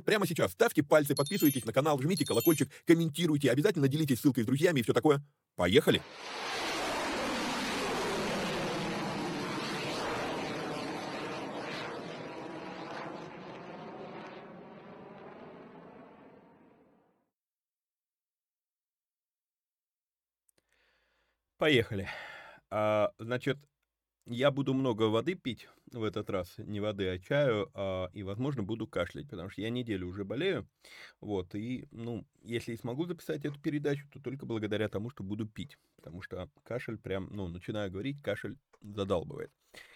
прямо сейчас ставьте пальцы, подписывайтесь на канал, жмите колокольчик, комментируйте, обязательно делитесь ссылкой с друзьями и все такое. Поехали! Поехали. А, значит, я буду много воды пить в этот раз, не воды, а чаю, а, и, возможно, буду кашлять, потому что я неделю уже болею, вот, и, ну, если и смогу записать эту передачу, то только благодаря тому, что буду пить, потому что кашель прям, ну, начинаю говорить, кашель задалбывает.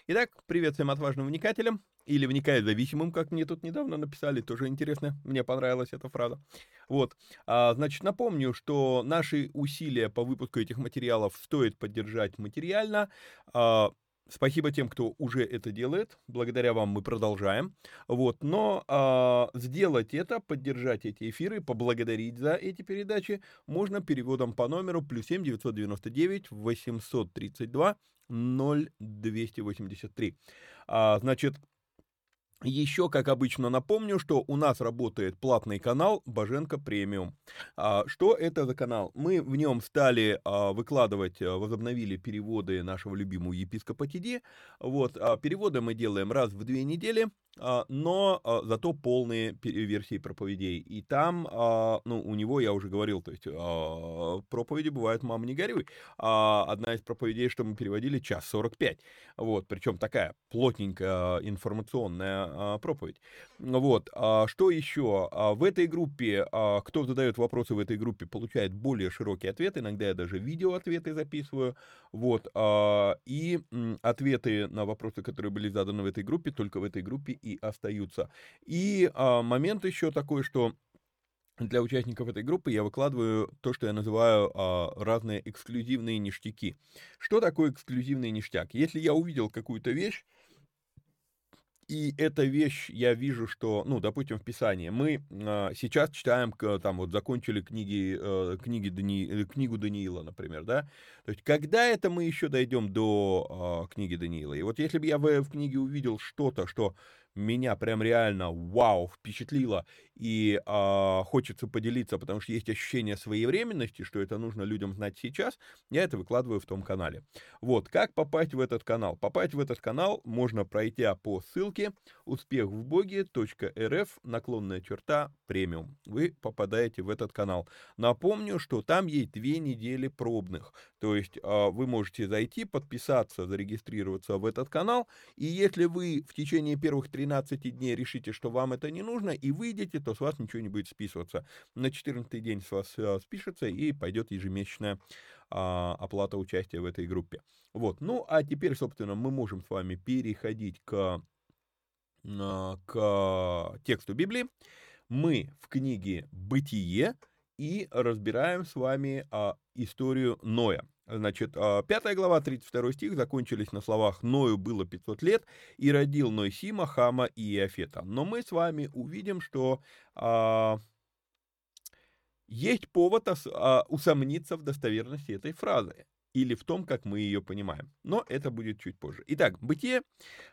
Итак, привет всем отважным вникателям, или вникает зависимым, как мне тут недавно написали, тоже интересно, мне понравилась эта фраза. Вот, а, значит, напомню, что наши усилия по выпуску этих материалов стоит поддержать материально, а, Спасибо тем, кто уже это делает. Благодаря вам мы продолжаем. Вот, но а, сделать это, поддержать эти эфиры, поблагодарить за эти передачи можно переводом по номеру плюс 7 999 832 0283. А, значит, еще, как обычно, напомню, что у нас работает платный канал Боженко Премиум. А, что это за канал? Мы в нем стали а, выкладывать, а, возобновили переводы нашего любимого епископа Тиди. Вот, переводы мы делаем раз в две недели. Но зато полные версии проповедей. И там, ну, у него, я уже говорил, то есть проповеди бывают «мам, не горюй». Одна из проповедей, что мы переводили, час 45. Вот, причем такая плотненькая информационная проповедь. Вот, что еще? В этой группе, кто задает вопросы в этой группе, получает более широкий ответ. Иногда я даже видео ответы записываю. Вот, и ответы на вопросы, которые были заданы в этой группе, только в этой группе и остаются. И а, момент еще такой, что для участников этой группы я выкладываю то, что я называю а, разные эксклюзивные ништяки. Что такое эксклюзивный ништяк? Если я увидел какую-то вещь, и эта вещь, я вижу, что, ну, допустим, в Писании, мы э, сейчас читаем, там, вот, закончили книги, э, книги Дани, э, книгу Даниила, например, да, то есть, когда это мы еще дойдем до э, книги Даниила? И вот если бы я в, в книге увидел что-то, что меня прям реально вау впечатлило и э, хочется поделиться, потому что есть ощущение своевременности, что это нужно людям знать сейчас, я это выкладываю в том канале. Вот, как попасть в этот канал? Попасть в этот канал можно пройти по ссылке успехвбоге.рф наклонная черта премиум. Вы попадаете в этот канал. Напомню, что там есть две недели пробных, то есть э, вы можете зайти, подписаться, зарегистрироваться в этот канал, и если вы в течение первых 13 13 дней решите, что вам это не нужно, и выйдете, то с вас ничего не будет списываться. На 14 день с вас э, спишется, и пойдет ежемесячная а, оплата участия в этой группе. Вот, ну, а теперь, собственно, мы можем с вами переходить к, а, к тексту Библии. Мы в книге «Бытие» и разбираем с вами а, историю Ноя. Значит, а, пятая глава, 32 стих, закончились на словах «Ною было 500 лет, и родил Ной Сима, Хама и Иофета». Но мы с вами увидим, что а, есть повод а, усомниться в достоверности этой фразы или в том, как мы ее понимаем. Но это будет чуть позже. Итак, Бытие,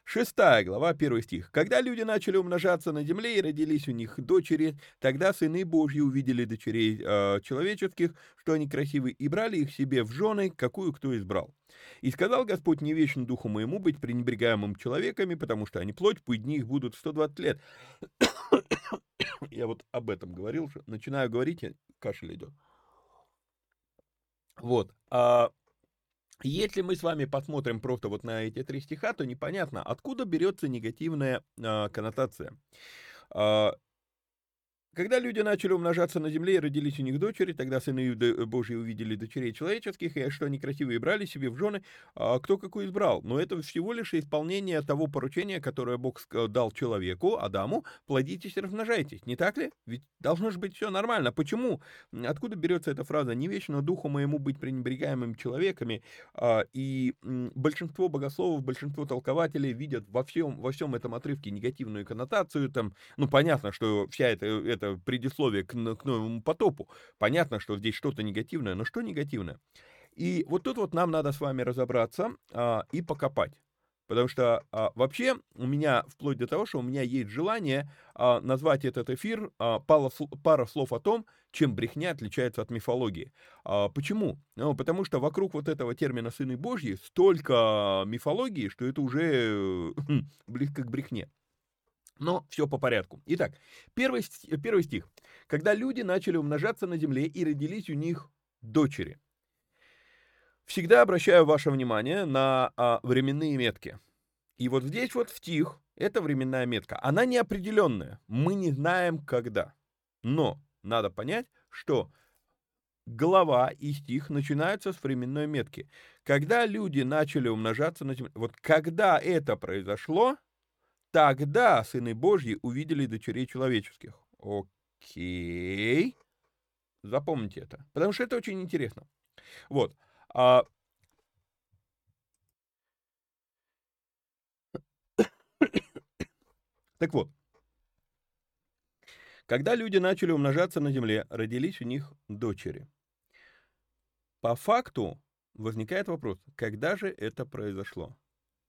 6 глава, 1 стих. «Когда люди начали умножаться на земле и родились у них дочери, тогда сыны Божьи увидели дочерей э, человеческих, что они красивы, и брали их себе в жены, какую кто избрал. И сказал Господь, не вечен духу моему быть пренебрегаемым человеками, потому что они плоть, пусть дни их будут 120 лет». Я вот об этом говорил, начинаю говорить, кашель идет. Вот. А если мы с вами посмотрим просто вот на эти три стиха, то непонятно, откуда берется негативная э, коннотация. Э, когда люди начали умножаться на земле и родились у них дочери, тогда сыны Божьи увидели дочерей человеческих, и что они красивые брали себе в жены, а кто какую избрал. Но это всего лишь исполнение того поручения, которое Бог дал человеку, Адаму, плодитесь и размножайтесь. Не так ли? Ведь должно же быть все нормально. Почему? Откуда берется эта фраза? «Не вечно духу моему быть пренебрегаемым человеками». А, и большинство богословов, большинство толкователей видят во всем, во всем этом отрывке негативную коннотацию. Там, ну, понятно, что вся эта, эта это предисловие к, к новому потопу. Понятно, что здесь что-то негативное, но что негативное? И вот тут вот нам надо с вами разобраться а, и покопать. Потому что а, вообще у меня, вплоть до того, что у меня есть желание а, назвать этот эфир а, пара, пара слов о том, чем брехня отличается от мифологии. А, почему? Ну, потому что вокруг вот этого термина «сыны Божьи» столько мифологии, что это уже близко к брехне. Но все по порядку. Итак, первый, первый стих. «Когда люди начали умножаться на земле и родились у них дочери». Всегда обращаю ваше внимание на а, временные метки. И вот здесь вот стих, это временная метка. Она неопределенная. Мы не знаем, когда. Но надо понять, что глава и стих начинаются с временной метки. Когда люди начали умножаться на земле, вот когда это произошло, Тогда сыны Божьи увидели дочерей человеческих. Окей. Запомните это. Потому что это очень интересно. Вот. А... Так вот. Когда люди начали умножаться на земле, родились у них дочери. По факту возникает вопрос, когда же это произошло?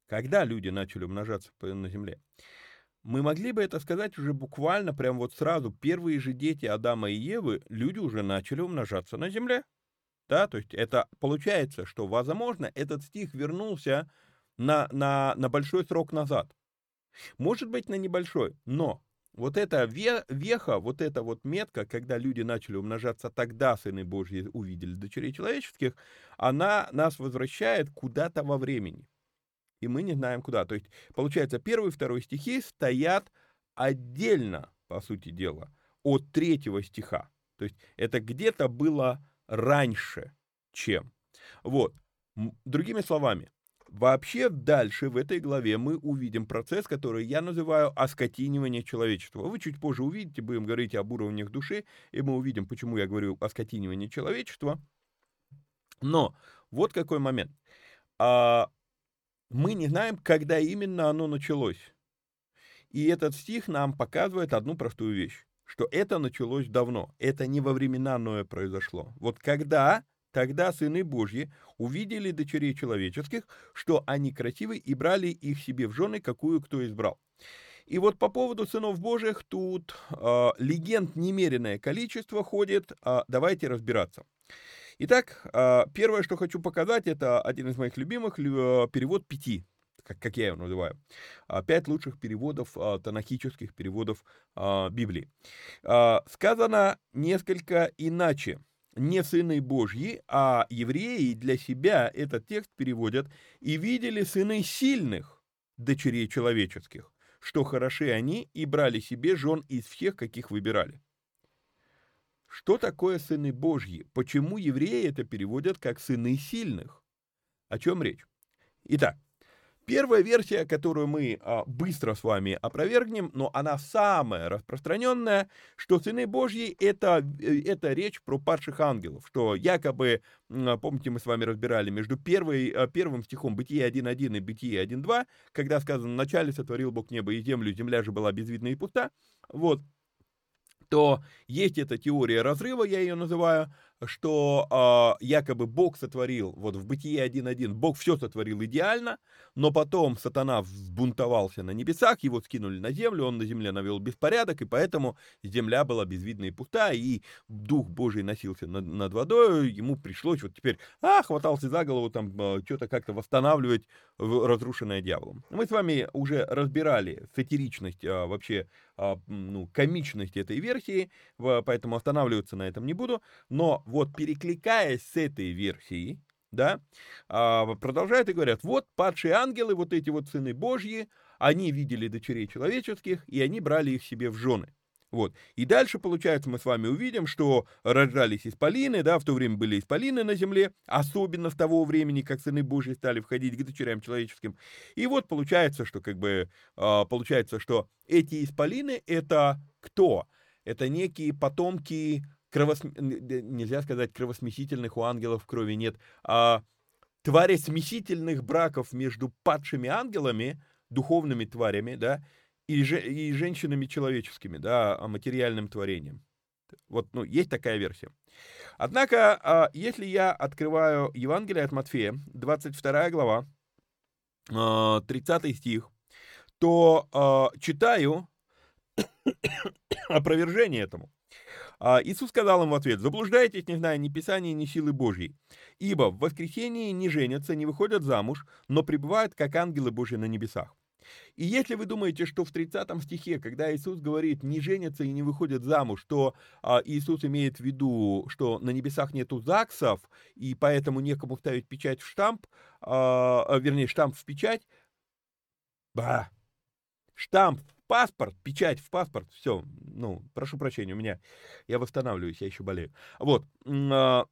Когда люди начали умножаться на Земле. Мы могли бы это сказать уже буквально, прям вот сразу. Первые же дети Адама и Евы, люди уже начали умножаться на Земле. Да, то есть это получается, что, возможно, этот стих вернулся на, на, на большой срок назад. Может быть, на небольшой, но вот эта веха, вот эта вот метка, когда люди начали умножаться, тогда сыны Божьи увидели дочерей человеческих, она нас возвращает куда-то во времени и мы не знаем куда. То есть, получается, первый и второй стихи стоят отдельно, по сути дела, от третьего стиха. То есть, это где-то было раньше, чем. Вот. Другими словами, Вообще дальше в этой главе мы увидим процесс, который я называю оскотинивание человечества. Вы чуть позже увидите, будем говорить об уровнях души, и мы увидим, почему я говорю оскотинивание человечества. Но вот какой момент. А, мы не знаем, когда именно оно началось. И этот стих нам показывает одну простую вещь, что это началось давно, это не во времена Ноя произошло. Вот когда Тогда сыны Божьи увидели дочерей человеческих, что они красивы, и брали их себе в жены, какую кто избрал. И вот по поводу сынов Божьих тут э, легенд немеренное количество ходит. Э, давайте разбираться. Итак, э, первое, что хочу показать, это один из моих любимых, э, перевод пяти, как, как я его называю. Э, пять лучших переводов, э, танахических переводов Библии. Сказано несколько иначе не сыны Божьи, а евреи для себя этот текст переводят «и видели сыны сильных дочерей человеческих, что хороши они, и брали себе жен из всех, каких выбирали». Что такое сыны Божьи? Почему евреи это переводят как сыны сильных? О чем речь? Итак, Первая версия, которую мы а, быстро с вами опровергнем, но она самая распространенная, что сыны Божьи это, э, это речь про падших ангелов, что якобы, помните, мы с вами разбирали между первой, а, первым стихом Бытие 1.1 и Бытие 1.2, когда сказано «Вначале сотворил Бог небо и землю, земля же была безвидна и пуста», вот, то есть эта теория разрыва, я ее называю, что э, якобы Бог сотворил, вот в Бытие 1.1, Бог все сотворил идеально, но потом сатана взбунтовался на небесах, его скинули на землю, он на земле навел беспорядок, и поэтому земля была безвидна и пуста, и Дух Божий носился над, над водой, ему пришлось вот теперь, а, хватался за голову, там, э, что-то как-то восстанавливать разрушенное дьяволом. Мы с вами уже разбирали сатиричность, э, вообще, ну, комичность этой версии, поэтому останавливаться на этом не буду, но вот перекликаясь с этой версией, да, а, продолжают и говорят, вот падшие ангелы, вот эти вот сыны Божьи, они видели дочерей человеческих, и они брали их себе в жены. Вот. И дальше, получается, мы с вами увидим, что рождались исполины, да, в то время были исполины на земле, особенно с того времени, как сыны Божьи стали входить к дочерям человеческим. И вот получается, что как бы, а, получается, что эти исполины это кто? Это некие потомки кровос... нельзя сказать кровосмесительных, у ангелов крови нет, а твари смесительных браков между падшими ангелами, духовными тварями, да, и, же, и женщинами человеческими, да, а материальным творением. Вот, ну, есть такая версия. Однако, а, если я открываю Евангелие от Матфея, 22 глава, 30 а, стих, то читаю опровержение этому. Иисус сказал им в ответ, заблуждаетесь, не зная ни Писания, ни силы Божьей. Ибо в воскресении не женятся, не выходят замуж, но пребывают, как ангелы Божьи на небесах. И если вы думаете, что в 30 стихе, когда Иисус говорит «не женятся и не выходят замуж», то а, Иисус имеет в виду, что на небесах нету ЗАГСов, и поэтому некому ставить печать в штамп, а, а вернее, штамп в печать, ба, штамп паспорт, печать в паспорт, все, ну, прошу прощения, у меня, я восстанавливаюсь, я еще болею. Вот, а,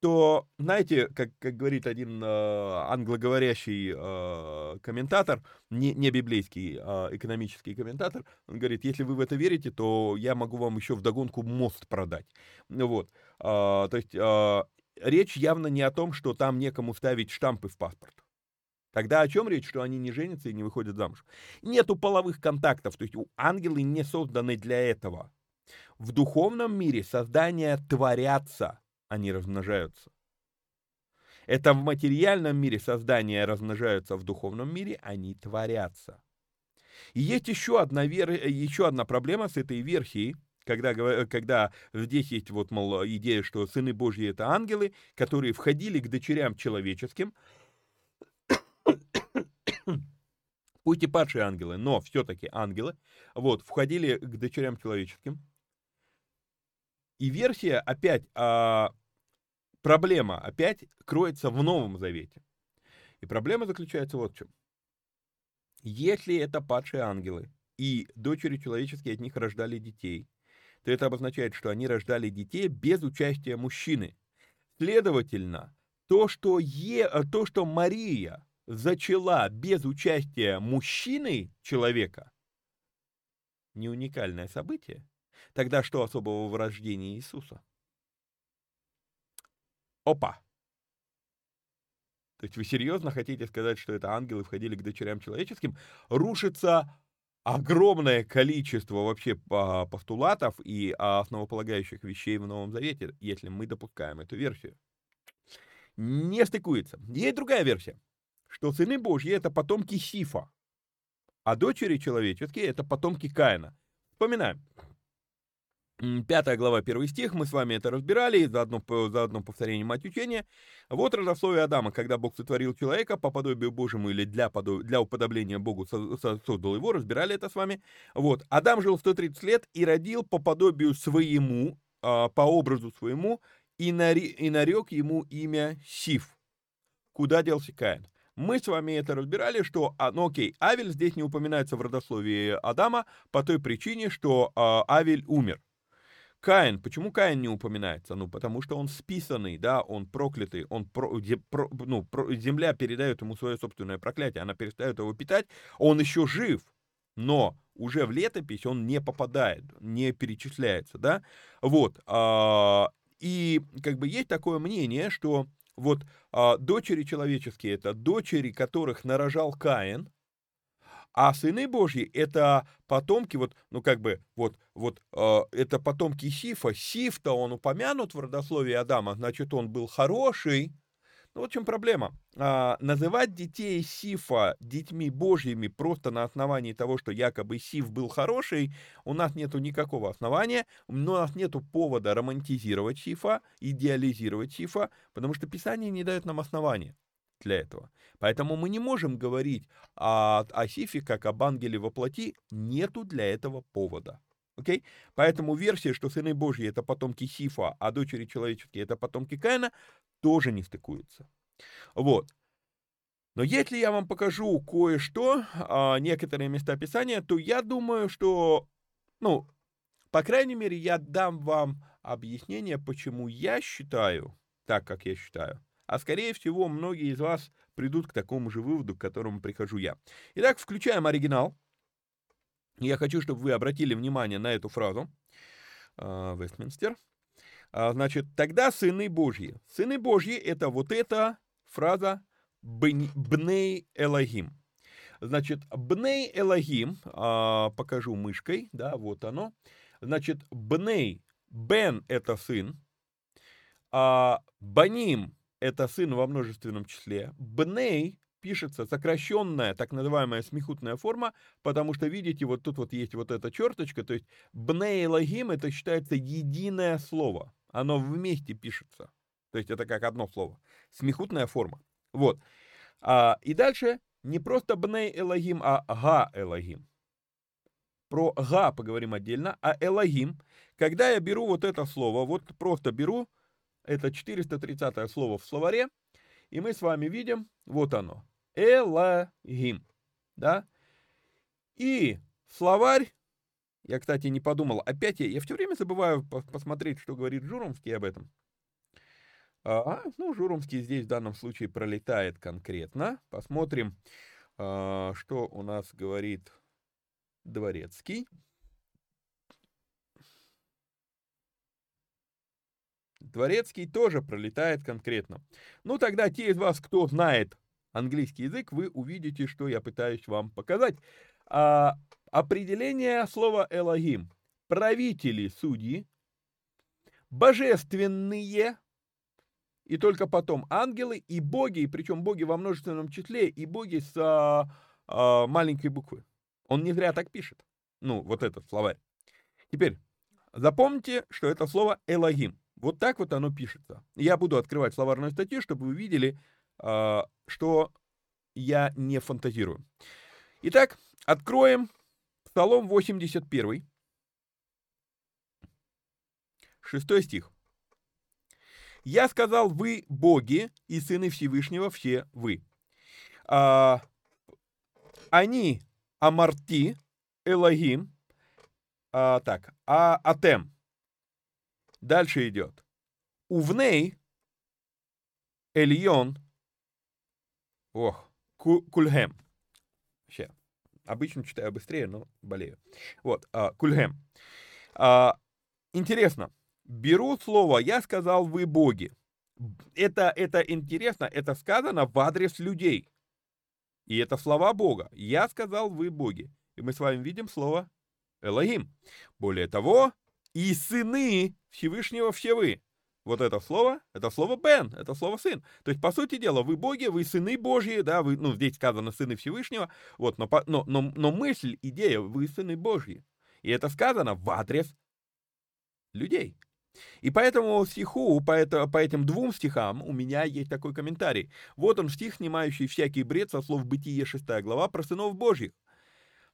то, знаете, как, как говорит один э, англоговорящий э, комментатор, не, не библейский, а экономический комментатор, он говорит, если вы в это верите, то я могу вам еще вдогонку мост продать. Вот, э, то есть э, речь явно не о том, что там некому ставить штампы в паспорт. Тогда о чем речь, что они не женятся и не выходят замуж? Нету половых контактов, то есть ангелы не созданы для этого. В духовном мире создания творятся, они размножаются. Это в материальном мире создания размножаются, в духовном мире они творятся. И есть еще одна, вер... еще одна проблема с этой версией, когда, когда здесь есть вот, мол, идея, что сыны Божьи это ангелы, которые входили к дочерям человеческим, пусть и падшие ангелы, но все-таки ангелы, вот, входили к дочерям человеческим. И версия опять, а, проблема опять кроется в Новом Завете. И проблема заключается вот в чем. Если это падшие ангелы, и дочери человеческие от них рождали детей, то это обозначает, что они рождали детей без участия мужчины. Следовательно, то, что, е, то, что Мария зачала без участия мужчины человека, не уникальное событие, тогда что особого в рождении Иисуса? Опа! То есть вы серьезно хотите сказать, что это ангелы входили к дочерям человеческим? Рушится огромное количество вообще постулатов и основополагающих вещей в Новом Завете, если мы допускаем эту версию. Не стыкуется. Есть другая версия, что сыны Божьи — это потомки Сифа, а дочери человеческие — это потомки Каина. Вспоминаем. Пятая глава, первый стих, мы с вами это разбирали, за одно, за одно повторение мать учения. Вот родословие Адама, когда Бог сотворил человека по подобию Божьему или для, подоб... для уподобления Богу создал его, разбирали это с вами. Вот, Адам жил 130 лет и родил по подобию своему, а, по образу своему, и, нари... и нарек ему имя Сиф. Куда делся Каин? Мы с вами это разбирали, что, а, ну окей, Авель здесь не упоминается в родословии Адама по той причине, что а, Авель умер. Каин, почему Каин не упоминается? Ну, потому что он списанный, да, он проклятый, он про, про, ну, про, земля передает ему свое собственное проклятие, она перестает его питать, он еще жив, но уже в летопись он не попадает, не перечисляется, да, вот, а, и как бы есть такое мнение, что вот а, дочери человеческие, это дочери, которых нарожал Каин, а сыны Божьи — это потомки, вот, ну, как бы, вот, вот, э, это потомки Сифа. Сиф-то он упомянут в родословии Адама, значит, он был хороший. Ну, вот в чем проблема. А, называть детей Сифа детьми Божьими просто на основании того, что якобы Сиф был хороший, у нас нету никакого основания, у нас нету повода романтизировать Сифа, идеализировать Сифа, потому что Писание не дает нам основания для этого. Поэтому мы не можем говорить о, о Сифе как об ангеле во плоти, нету для этого повода. Окей? Okay? Поэтому версия, что сыны Божьи это потомки Сифа, а дочери человеческие это потомки Каина, тоже не стыкуется. Вот. Но если я вам покажу кое-что, а, некоторые места Писания, то я думаю, что, ну, по крайней мере, я дам вам объяснение, почему я считаю так, как я считаю. А скорее всего, многие из вас придут к такому же выводу, к которому прихожу я. Итак, включаем оригинал. Я хочу, чтобы вы обратили внимание на эту фразу. А, Вестминстер. А, значит, тогда сыны Божьи. Сыны Божьи это вот эта фраза Бней Элогим. Значит, Бней Элогим, а, покажу мышкой, да, вот оно. Значит, Бней, Бен это сын, а Баним это сын во множественном числе. Бней пишется сокращенная, так называемая смехутная форма, потому что, видите, вот тут вот есть вот эта черточка, то есть бней лагим это считается единое слово, оно вместе пишется, то есть это как одно слово, смехутная форма. Вот. А, и дальше не просто бней элагим, а га элагим. Про га поговорим отдельно, а элагим, когда я беру вот это слово, вот просто беру это 430 слово в словаре. И мы с вами видим, вот оно, Элогим, да? И словарь, я, кстати, не подумал, опять я, я все время забываю посмотреть, что говорит Журомский об этом. А, ну, Журомский здесь в данном случае пролетает конкретно. Посмотрим, а, что у нас говорит Дворецкий. Дворецкий тоже пролетает конкретно. Ну, тогда те из вас, кто знает английский язык, вы увидите, что я пытаюсь вам показать. А, определение слова «элогим». Правители, судьи, божественные, и только потом ангелы и боги, и причем боги во множественном числе, и боги с а, а, маленькой буквы. Он не зря так пишет. Ну, вот этот словарь. Теперь, запомните, что это слово «элогим». Вот так вот оно пишется. Я буду открывать словарную статью, чтобы вы видели, а, что я не фантазирую. Итак, откроем Псалом 81. Шестой стих. «Я сказал, вы боги и сыны Всевышнего, все вы. А, они Амарти, Элогим, а, так, а Атем, Дальше идет. Увней, Эльон, ох, Кульхем. Вообще, обычно читаю быстрее, но болею. Вот, а, Кульхем. А, интересно, беру слово «я сказал, вы боги». Это, это интересно, это сказано в адрес людей. И это слова Бога. «Я сказал, вы боги». И мы с вами видим слово Элогим. Более того, и сыны Всевышнего все вы. Вот это слово, это слово Бен, это слово сын. То есть, по сути дела, вы боги, вы сыны Божьи, да, вы, ну, здесь сказано сыны Всевышнего, вот, но, но, но, но мысль, идея, вы сыны Божьи. И это сказано в адрес людей. И по этому стиху, по, это, по этим двум стихам у меня есть такой комментарий. Вот он стих, снимающий всякий бред со слов Бытие 6 глава про сынов Божьих,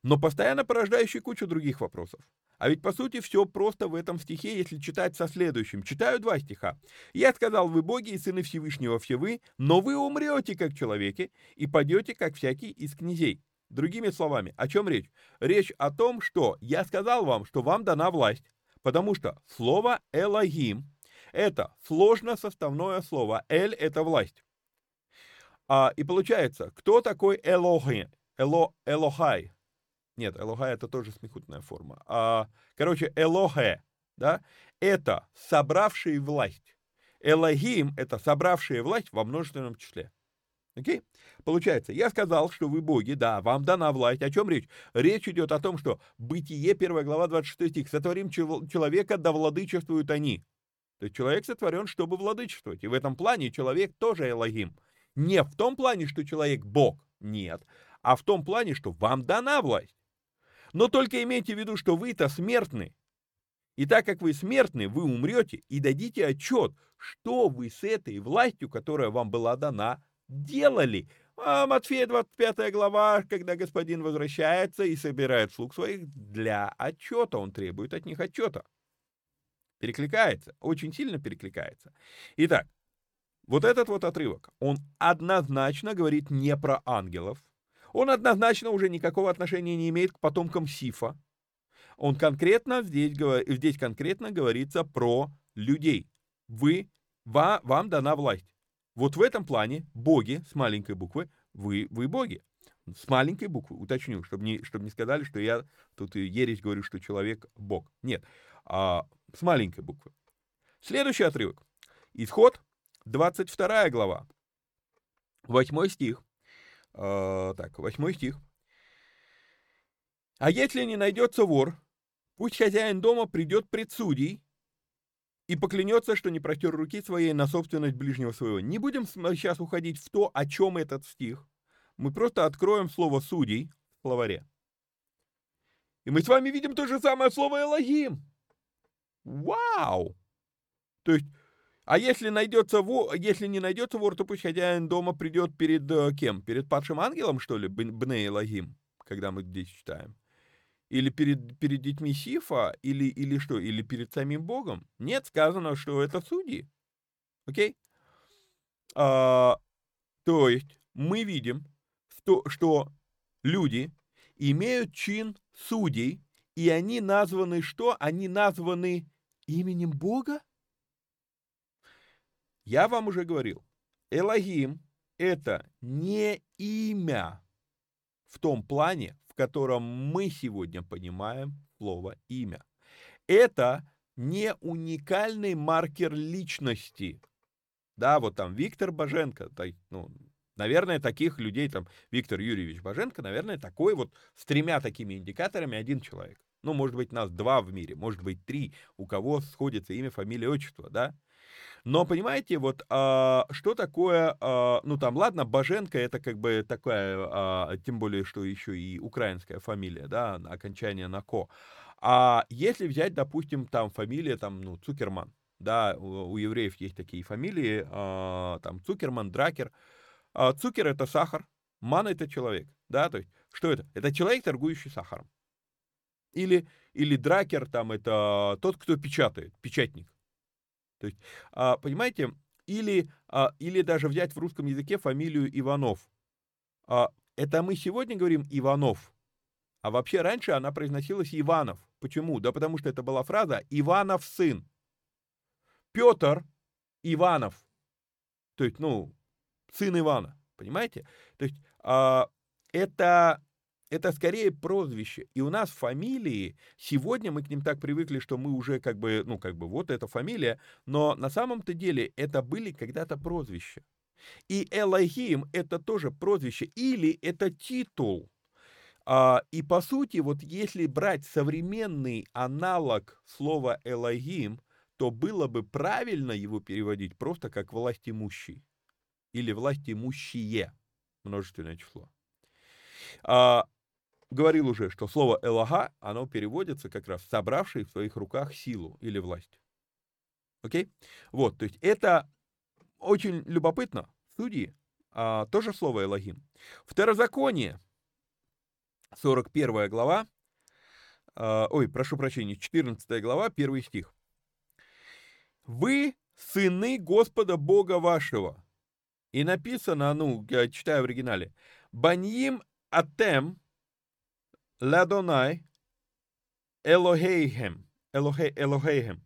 но постоянно порождающий кучу других вопросов. А ведь по сути все просто в этом стихе, если читать со следующим. Читаю два стиха. «Я сказал, вы боги и сыны Всевышнего все вы, но вы умрете как человеки и падете как всякий из князей». Другими словами, о чем речь? Речь о том, что я сказал вам, что вам дана власть, Потому что слово «элогим» — это сложно составное слово. «Эль» — это власть. А, и получается, кто такой Элохи? Эло, Элохай. Нет, Элохай — это тоже смехутная форма. А, короче, Элохе, да, это собравший власть. Элогим — это собравшие власть во множественном числе. Окей? Получается, я сказал, что вы боги, да, вам дана власть. О чем речь? Речь идет о том, что Бытие, 1 глава, 26 стих, сотворим человека, да владычествуют они. То есть человек сотворен, чтобы владычествовать. И в этом плане человек тоже Элогим. Не в том плане, что человек Бог, нет, а в том плане, что вам дана власть. Но только имейте в виду, что вы-то смертны. И так как вы смертны, вы умрете и дадите отчет, что вы с этой властью, которая вам была дана, делали. А Матфея 25 глава, когда господин возвращается и собирает слуг своих для отчета, он требует от них отчета. Перекликается, очень сильно перекликается. Итак, вот этот вот отрывок, он однозначно говорит не про ангелов, он однозначно уже никакого отношения не имеет к потомкам Сифа. Он конкретно здесь, здесь конкретно говорится про людей. Вы, вам дана власть. Вот в этом плане боги с маленькой буквы, вы, вы боги. С маленькой буквы, уточню, чтобы не, чтобы не сказали, что я тут ересь говорю, что человек бог. Нет, а, с маленькой буквы. Следующий отрывок. Исход, 22 глава, 8 стих. А, так, 8 стих. А если не найдется вор, пусть хозяин дома придет пред судей и поклянется, что не протер руки своей на собственность ближнего своего. Не будем сейчас уходить в то, о чем этот стих. Мы просто откроем слово «судей» в словаре. И мы с вами видим то же самое слово «элогим». Вау! То есть, а если, найдется вор, если не найдется вор, то пусть хозяин дома придет перед э, кем? Перед падшим ангелом, что ли, Бне Элогим, когда мы здесь читаем? Или перед, перед детьми Сифа, или, или что, или перед самим Богом. Нет, сказано, что это судьи. Окей? А, то есть мы видим, что, что люди имеют чин судей, и они названы что? Они названы именем Бога? Я вам уже говорил, Элогим – это не имя в том плане, в котором мы сегодня понимаем слово «имя». Это не уникальный маркер личности. Да, вот там Виктор Боженко, ну, наверное, таких людей, там, Виктор Юрьевич Боженко, наверное, такой вот с тремя такими индикаторами один человек. Ну, может быть, нас два в мире, может быть, три, у кого сходится имя, фамилия, отчество, да? Но, понимаете, вот а, что такое, а, ну там, ладно, Боженко это как бы такая, а, тем более, что еще и украинская фамилия, да, окончание на ко. А если взять, допустим, там фамилия, там, ну, Цукерман, да, у, у евреев есть такие фамилии, а, там, Цукерман, Дракер. А, Цукер это сахар, ман это человек, да, то есть, что это? Это человек, торгующий сахаром. Или, или дракер, там, это тот, кто печатает, печатник. То есть, а, понимаете, или, а, или даже взять в русском языке фамилию Иванов. А, это мы сегодня говорим Иванов, а вообще раньше она произносилась Иванов. Почему? Да потому что это была фраза «Иванов сын». Петр Иванов. То есть, ну, сын Ивана. Понимаете? То есть, это это скорее прозвище. И у нас фамилии, сегодня мы к ним так привыкли, что мы уже как бы, ну как бы вот эта фамилия, но на самом-то деле это были когда-то прозвища. И Элохим это тоже прозвище, или это титул. А, и по сути, вот если брать современный аналог слова «элогим», то было бы правильно его переводить просто как «власть имущий» или «власть имущие», множественное число. А, говорил уже, что слово «элога», оно переводится как раз «собравший в своих руках силу» или «власть». Окей? Вот, то есть это очень любопытно. Судьи, а, тоже слово «элогим». Второзаконие, 41 глава, а, ой, прошу прощения, 14 глава, 1 стих. «Вы сыны Господа Бога вашего». И написано, ну, я читаю в оригинале, «Баньим атем ладонай элохейхем». Элохейхем.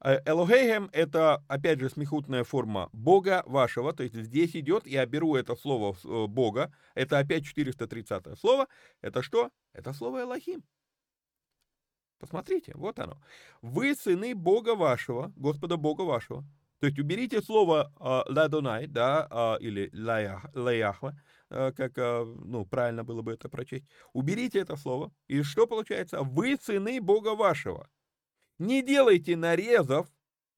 Элохейхем – это, опять же, смехутная форма Бога вашего, то есть здесь идет, я беру это слово э, Бога, это опять 430 слово, это что? Это слово Элохим. Посмотрите, вот оно. Вы сыны Бога вашего, Господа Бога вашего. То есть уберите слово э, ладонай, да, э, или лаяхва, э, как, ну, правильно было бы это прочесть. Уберите это слово, и что получается? Вы сыны Бога вашего. Не делайте нарезов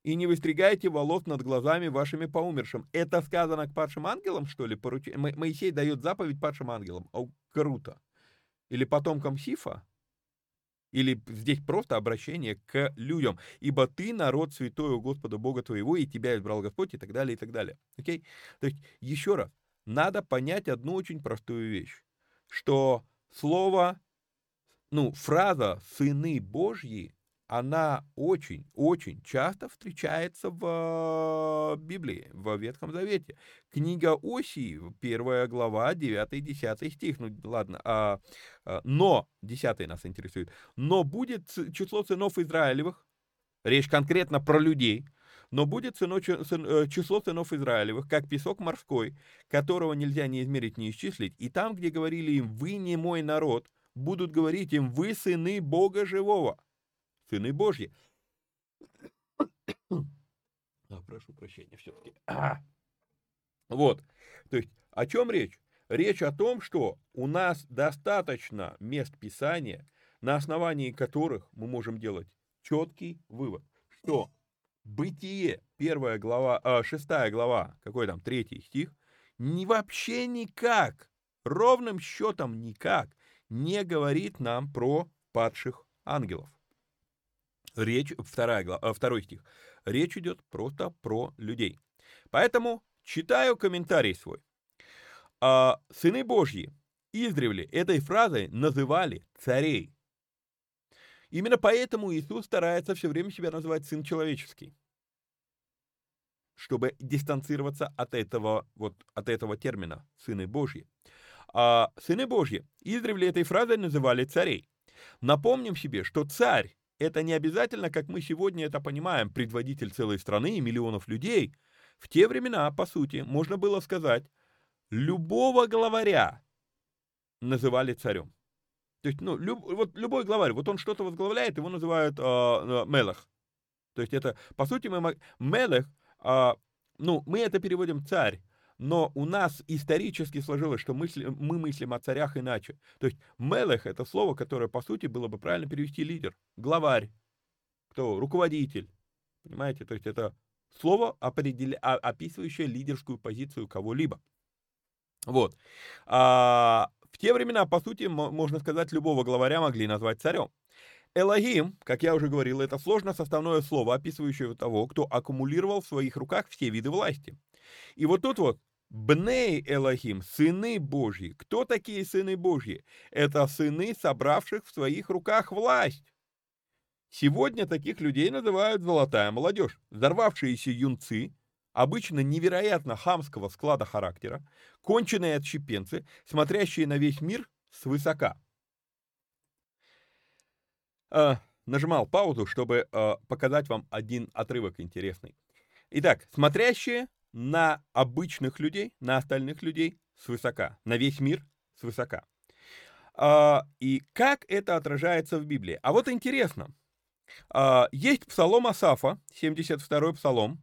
и не выстригайте волос над глазами вашими по умершим. Это сказано к падшим ангелам, что ли? Поруч... Моисей дает заповедь падшим ангелам. О, круто. Или потомкам Сифа? Или здесь просто обращение к людям. «Ибо ты народ святой у Господа Бога твоего, и тебя избрал Господь», и так далее, и так далее. Окей? То есть, еще раз, надо понять одну очень простую вещь, что слово, ну, фраза «сыны Божьи» она очень-очень часто встречается в Библии, в Ветхом Завете. Книга Осии, первая глава, 9-10 стих. Ну, ладно, а, а, но, 10 нас интересует, но будет число сынов Израилевых, речь конкретно про людей, но будет сыно, э, число сынов Израилевых, как песок морской, которого нельзя ни измерить, ни исчислить. И там, где говорили им «вы не мой народ», будут говорить им «вы сыны Бога живого» сыны Божьи. А, прошу прощения, все-таки. А. Вот. То есть, о чем речь? Речь о том, что у нас достаточно мест Писания, на основании которых мы можем делать четкий вывод, что Бытие, первая глава, э, шестая глава, какой там, третий стих, ни, вообще никак, ровным счетом никак не говорит нам про падших ангелов. Речь, вторая, глава, второй стих. Речь идет просто про людей. Поэтому читаю комментарий свой. А, Сыны Божьи издревле этой фразой называли царей. Именно поэтому Иисус старается все время себя называть Сын Человеческий, чтобы дистанцироваться от этого, вот, от этого термина «сыны Божьи». А сыны Божьи издревле этой фразой называли царей. Напомним себе, что царь это не обязательно, как мы сегодня это понимаем, предводитель целой страны и миллионов людей. В те времена, по сути, можно было сказать, любого главаря называли царем. То есть, ну, люб, вот любой главарь, вот он что-то возглавляет, его называют э, э. То есть это, по сути, мы, мелах, э, ну, мы это переводим царь, но у нас исторически сложилось, что мысли, мы мыслим о царях иначе. То есть мелех — это слово, которое, по сути, было бы правильно перевести лидер, главарь, кто, руководитель. Понимаете, то есть это слово, определя... описывающее лидерскую позицию кого-либо. Вот. А, в те времена, по сути, можно сказать, любого главаря могли назвать царем. Элогим, как я уже говорил, это сложно составное слово, описывающее того, кто аккумулировал в своих руках все виды власти. И вот тут вот Бней Элохим, сыны Божьи. Кто такие сыны Божьи? Это сыны, собравших в своих руках власть. Сегодня таких людей называют золотая молодежь. Взорвавшиеся юнцы, обычно невероятно хамского склада характера, конченые отщепенцы, смотрящие на весь мир свысока. А, нажимал паузу, чтобы а, показать вам один отрывок интересный. Итак, смотрящие на обычных людей, на остальных людей свысока, на весь мир свысока. А, и как это отражается в Библии? А вот интересно. А, есть псалом Асафа, 72-й псалом,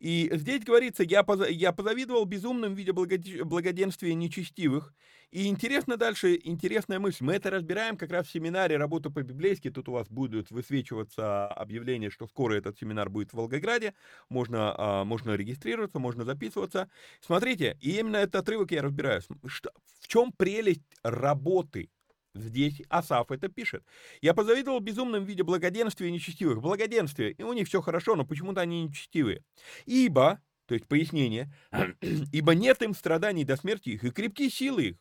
И здесь говорится, я, поза, я позавидовал безумным, видя благоденствия нечестивых. И интересно дальше, интересная мысль. Мы это разбираем как раз в семинаре «Работа по-библейски». Тут у вас будут высвечиваться объявления, что скоро этот семинар будет в Волгограде. Можно, а, можно регистрироваться, можно записываться. Смотрите, и именно этот отрывок я разбираю. Что, в чем прелесть работы Здесь Асаф это пишет. «Я позавидовал безумным виде благоденствия нечестивых». Благоденствие, и у них все хорошо, но почему-то они нечестивые. «Ибо», то есть пояснение, «ибо нет им страданий до смерти их, и крепкие силы их.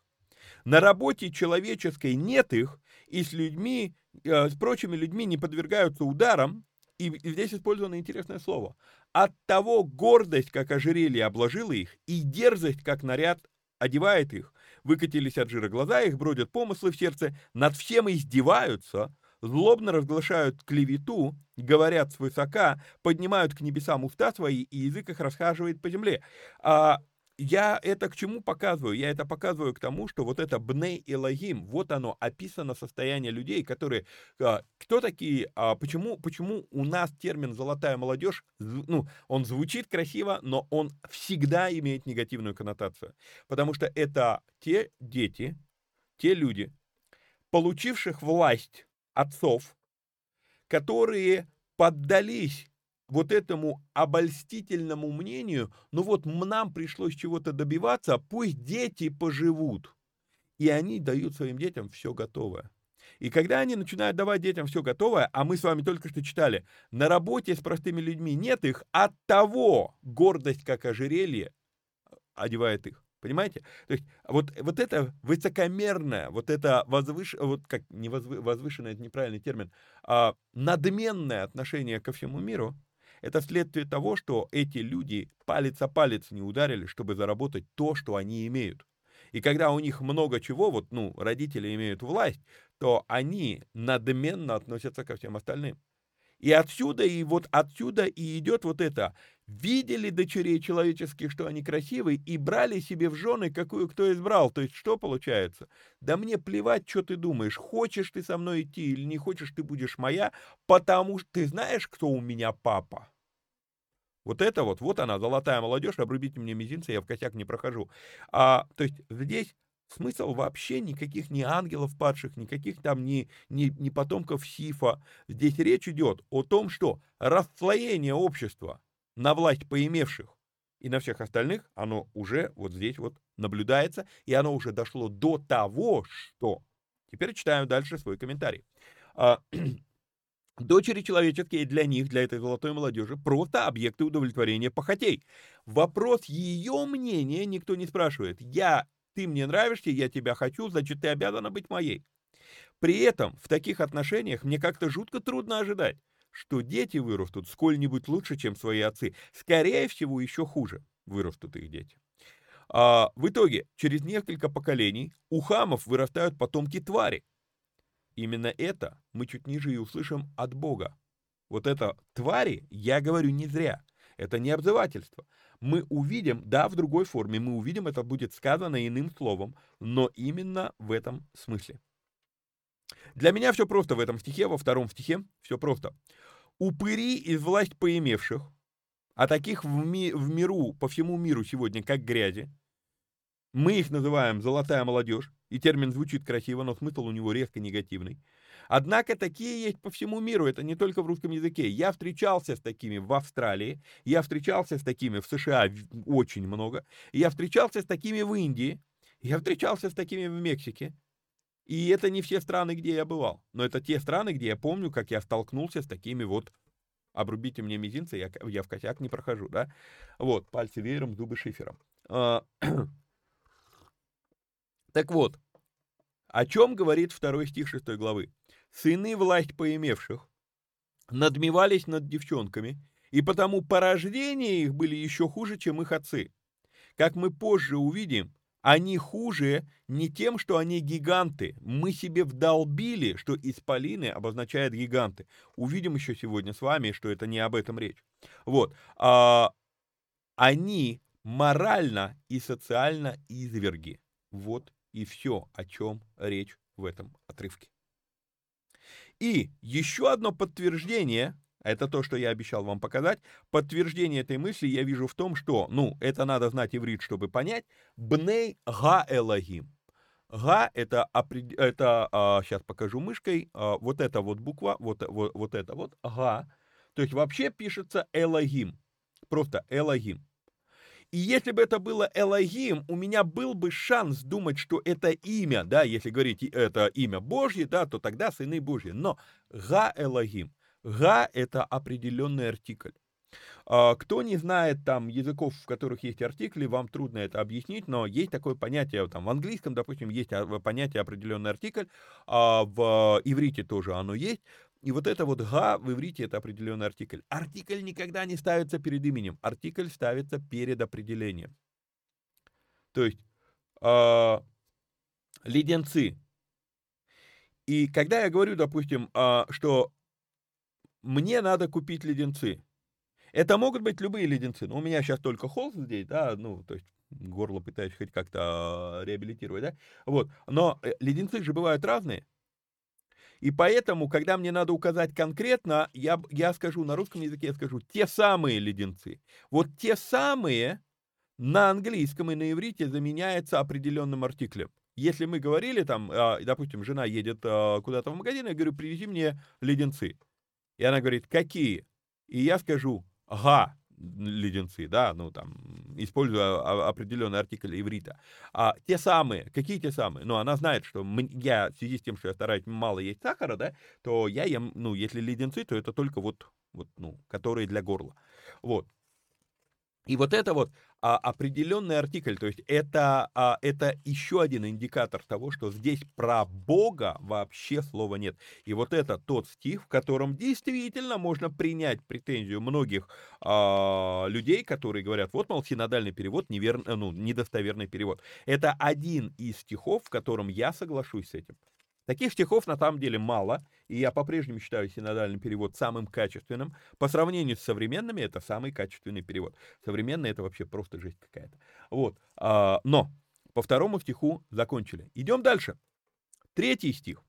На работе человеческой нет их, и с людьми, э, с прочими людьми не подвергаются ударам, и здесь использовано интересное слово. От того гордость, как ожерелье, обложила их, и дерзость, как наряд, одевает их. Выкатились от жира глаза, их бродят помыслы в сердце, над всем издеваются, злобно разглашают клевету, говорят свысока, поднимают к небесам уста свои, и язык их расхаживает по земле. А я это к чему показываю? Я это показываю к тому, что вот это Бней Элогим, вот оно описано состояние людей, которые, а, кто такие, а почему, почему у нас термин «золотая молодежь», ну, он звучит красиво, но он всегда имеет негативную коннотацию. Потому что это те дети, те люди, получивших власть отцов, которые поддались вот этому обольстительному мнению, ну вот нам пришлось чего-то добиваться, пусть дети поживут. И они дают своим детям все готовое. И когда они начинают давать детям все готовое, а мы с вами только что читали, на работе с простыми людьми нет их, от того гордость, как ожерелье, одевает их. Понимаете? То есть вот, вот это высокомерное, вот это возвыш... вот как не возвы... возвышенное, это неправильный термин, а надменное отношение ко всему миру, это следствие того, что эти люди палец о палец не ударили, чтобы заработать то, что они имеют. И когда у них много чего, вот, ну, родители имеют власть, то они надменно относятся ко всем остальным. И отсюда, и вот отсюда и идет вот это. Видели дочерей человеческих, что они красивые, и брали себе в жены, какую кто избрал. То есть что получается? Да мне плевать, что ты думаешь. Хочешь ты со мной идти или не хочешь, ты будешь моя, потому что ты знаешь, кто у меня папа. Вот это вот, вот она, золотая молодежь, обрубите мне мизинцы, я в косяк не прохожу. А, то есть здесь смысл вообще никаких ни ангелов падших, никаких там ни, ни, ни потомков Сифа. Здесь речь идет о том, что расслоение общества на власть поимевших и на всех остальных, оно уже вот здесь вот наблюдается, и оно уже дошло до того, что... Теперь читаю дальше свой комментарий. А, Дочери человеческие для них, для этой золотой молодежи, просто объекты удовлетворения похотей. Вопрос ее мнения никто не спрашивает. Я, ты мне нравишься, я тебя хочу, значит, ты обязана быть моей. При этом в таких отношениях мне как-то жутко трудно ожидать, что дети вырастут сколь-нибудь лучше, чем свои отцы. Скорее всего, еще хуже вырастут их дети. А, в итоге, через несколько поколений у хамов вырастают потомки твари, Именно это мы чуть ниже и услышим от Бога. Вот это твари, я говорю не зря. Это не обзывательство. Мы увидим, да, в другой форме, мы увидим, это будет сказано иным словом, но именно в этом смысле. Для меня все просто в этом стихе, во втором стихе, все просто. Упыри из власть поимевших, а таких в, ми в миру, по всему миру сегодня, как грязи, мы их называем «золотая молодежь», и термин звучит красиво, но смысл у него резко негативный. Однако такие есть по всему миру, это не только в русском языке. Я встречался с такими в Австралии, я встречался с такими в США очень много, я встречался с такими в Индии, я встречался с такими в Мексике. И это не все страны, где я бывал, но это те страны, где я помню, как я столкнулся с такими вот обрубите мне мизинцы, я, я в косяк не прохожу, да? Вот, пальцы веером, зубы шифером. А, Так вот, о чем говорит второй стих 6 главы? «Сыны власть поимевших надмевались над девчонками, и потому порождения их были еще хуже, чем их отцы. Как мы позже увидим, они хуже не тем, что они гиганты. Мы себе вдолбили, что исполины обозначает гиганты. Увидим еще сегодня с вами, что это не об этом речь. Вот. А, они морально и социально изверги. Вот и все, о чем речь в этом отрывке. И еще одно подтверждение Это то, что я обещал вам показать. Подтверждение этой мысли я вижу в том, что, ну, это надо знать иврит, чтобы понять. Бней га элагим. Га это, это а, сейчас покажу мышкой, а, вот эта вот буква, вот, вот, вот это вот, га. То есть вообще пишется Элагим. Просто Элагим. И если бы это было Элогим, у меня был бы шанс думать, что это имя, да, если говорить это имя Божье, да, то тогда сыны Божьи. Но Га Элогим. Га – это определенный артикль. А, кто не знает там языков, в которых есть артикли, вам трудно это объяснить, но есть такое понятие, там в английском, допустим, есть а, понятие определенный артикль, а в иврите тоже оно есть. И вот это вот «га» в иврите это определенный артикль. Артикль никогда не ставится перед именем, артикль ставится перед определением. То есть э, леденцы. И когда я говорю, допустим, э, что мне надо купить леденцы, это могут быть любые леденцы. Но у меня сейчас только холст здесь, да, ну, то есть горло пытаюсь хоть как-то реабилитировать, да. Вот. Но э, леденцы же бывают разные. И поэтому, когда мне надо указать конкретно, я, я скажу на русском языке, я скажу те самые леденцы. Вот те самые на английском и на иврите заменяется определенным артиклем. Если мы говорили там, а, допустим, жена едет а, куда-то в магазин, я говорю, привези мне леденцы. И она говорит, какие? И я скажу, ага, леденцы, да, ну там, используя определенный артикль иврита. А те самые, какие те самые? Ну, она знает, что я, в связи с тем, что я стараюсь мало есть сахара, да, то я ем, ну, если леденцы, то это только вот, вот, ну, которые для горла. Вот. И вот это вот а, определенный артикль, то есть это, а, это еще один индикатор того, что здесь про Бога вообще слова нет. И вот это тот стих, в котором действительно можно принять претензию многих а, людей, которые говорят, вот, мол, синодальный перевод, невер... ну, недостоверный перевод. Это один из стихов, в котором я соглашусь с этим. Таких стихов на самом деле мало, и я по-прежнему считаю синодальный перевод самым качественным. По сравнению с современными, это самый качественный перевод. Современный это вообще просто жесть какая-то. Вот. А, но по второму стиху закончили. Идем дальше. Третий стих.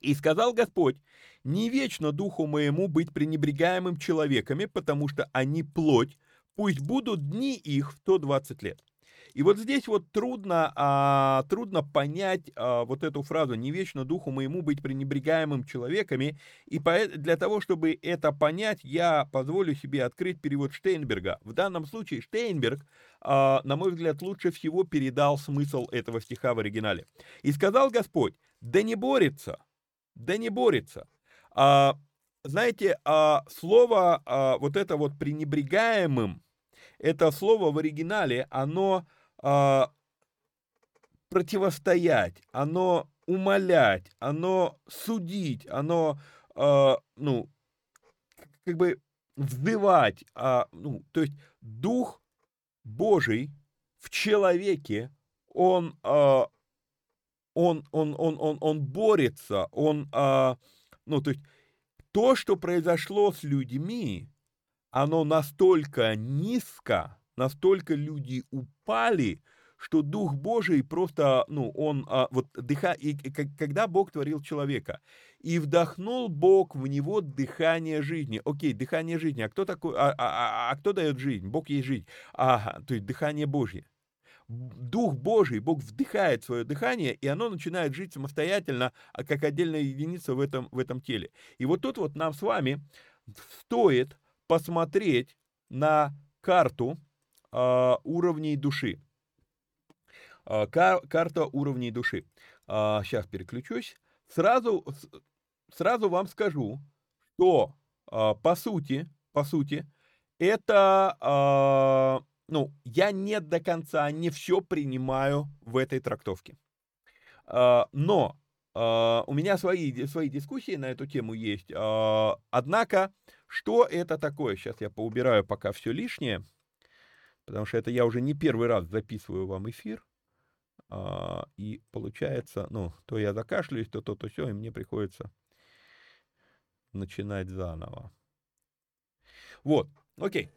«И сказал Господь, не вечно духу моему быть пренебрегаемым человеками, потому что они плоть, пусть будут дни их в 120 лет». И вот здесь вот трудно, а, трудно понять а, вот эту фразу «не вечно духу моему быть пренебрегаемым человеками». И по, для того, чтобы это понять, я позволю себе открыть перевод Штейнберга. В данном случае Штейнберг, а, на мой взгляд, лучше всего передал смысл этого стиха в оригинале. «И сказал Господь, да не борется, да не борется». А, знаете, а, слово а, вот это вот «пренебрегаемым», это слово в оригинале, оно а, противостоять, оно умолять, оно судить, оно, а, ну, как бы взывать, а, ну, то есть Дух Божий в человеке, он, а, он, он, он, он, он борется, он, а, ну, то есть то, что произошло с людьми, оно настолько низко, настолько люди упали, что Дух Божий просто, ну, он, а, вот, дыха, и, и когда Бог творил человека, и вдохнул Бог в него дыхание жизни. Окей, дыхание жизни, а кто такой, а, а, а, а кто дает жизнь? Бог есть жизнь. Ага, то есть дыхание Божье. Дух Божий, Бог вдыхает свое дыхание, и оно начинает жить самостоятельно, а как отдельная единица в этом, в этом теле. И вот тут вот нам с вами стоит посмотреть на карту, а, уровней души. А, карта уровней души. Сейчас а, переключусь. Сразу, сразу вам скажу, что по сути, по сути, это, ну, я не до конца, не все принимаю в этой трактовке. Но у меня свои, свои дискуссии на эту тему есть. Однако, что это такое? Сейчас я поубираю пока все лишнее потому что это я уже не первый раз записываю вам эфир, а, и получается, ну, то я закашляюсь, то то, то все, и мне приходится начинать заново. Вот, окей.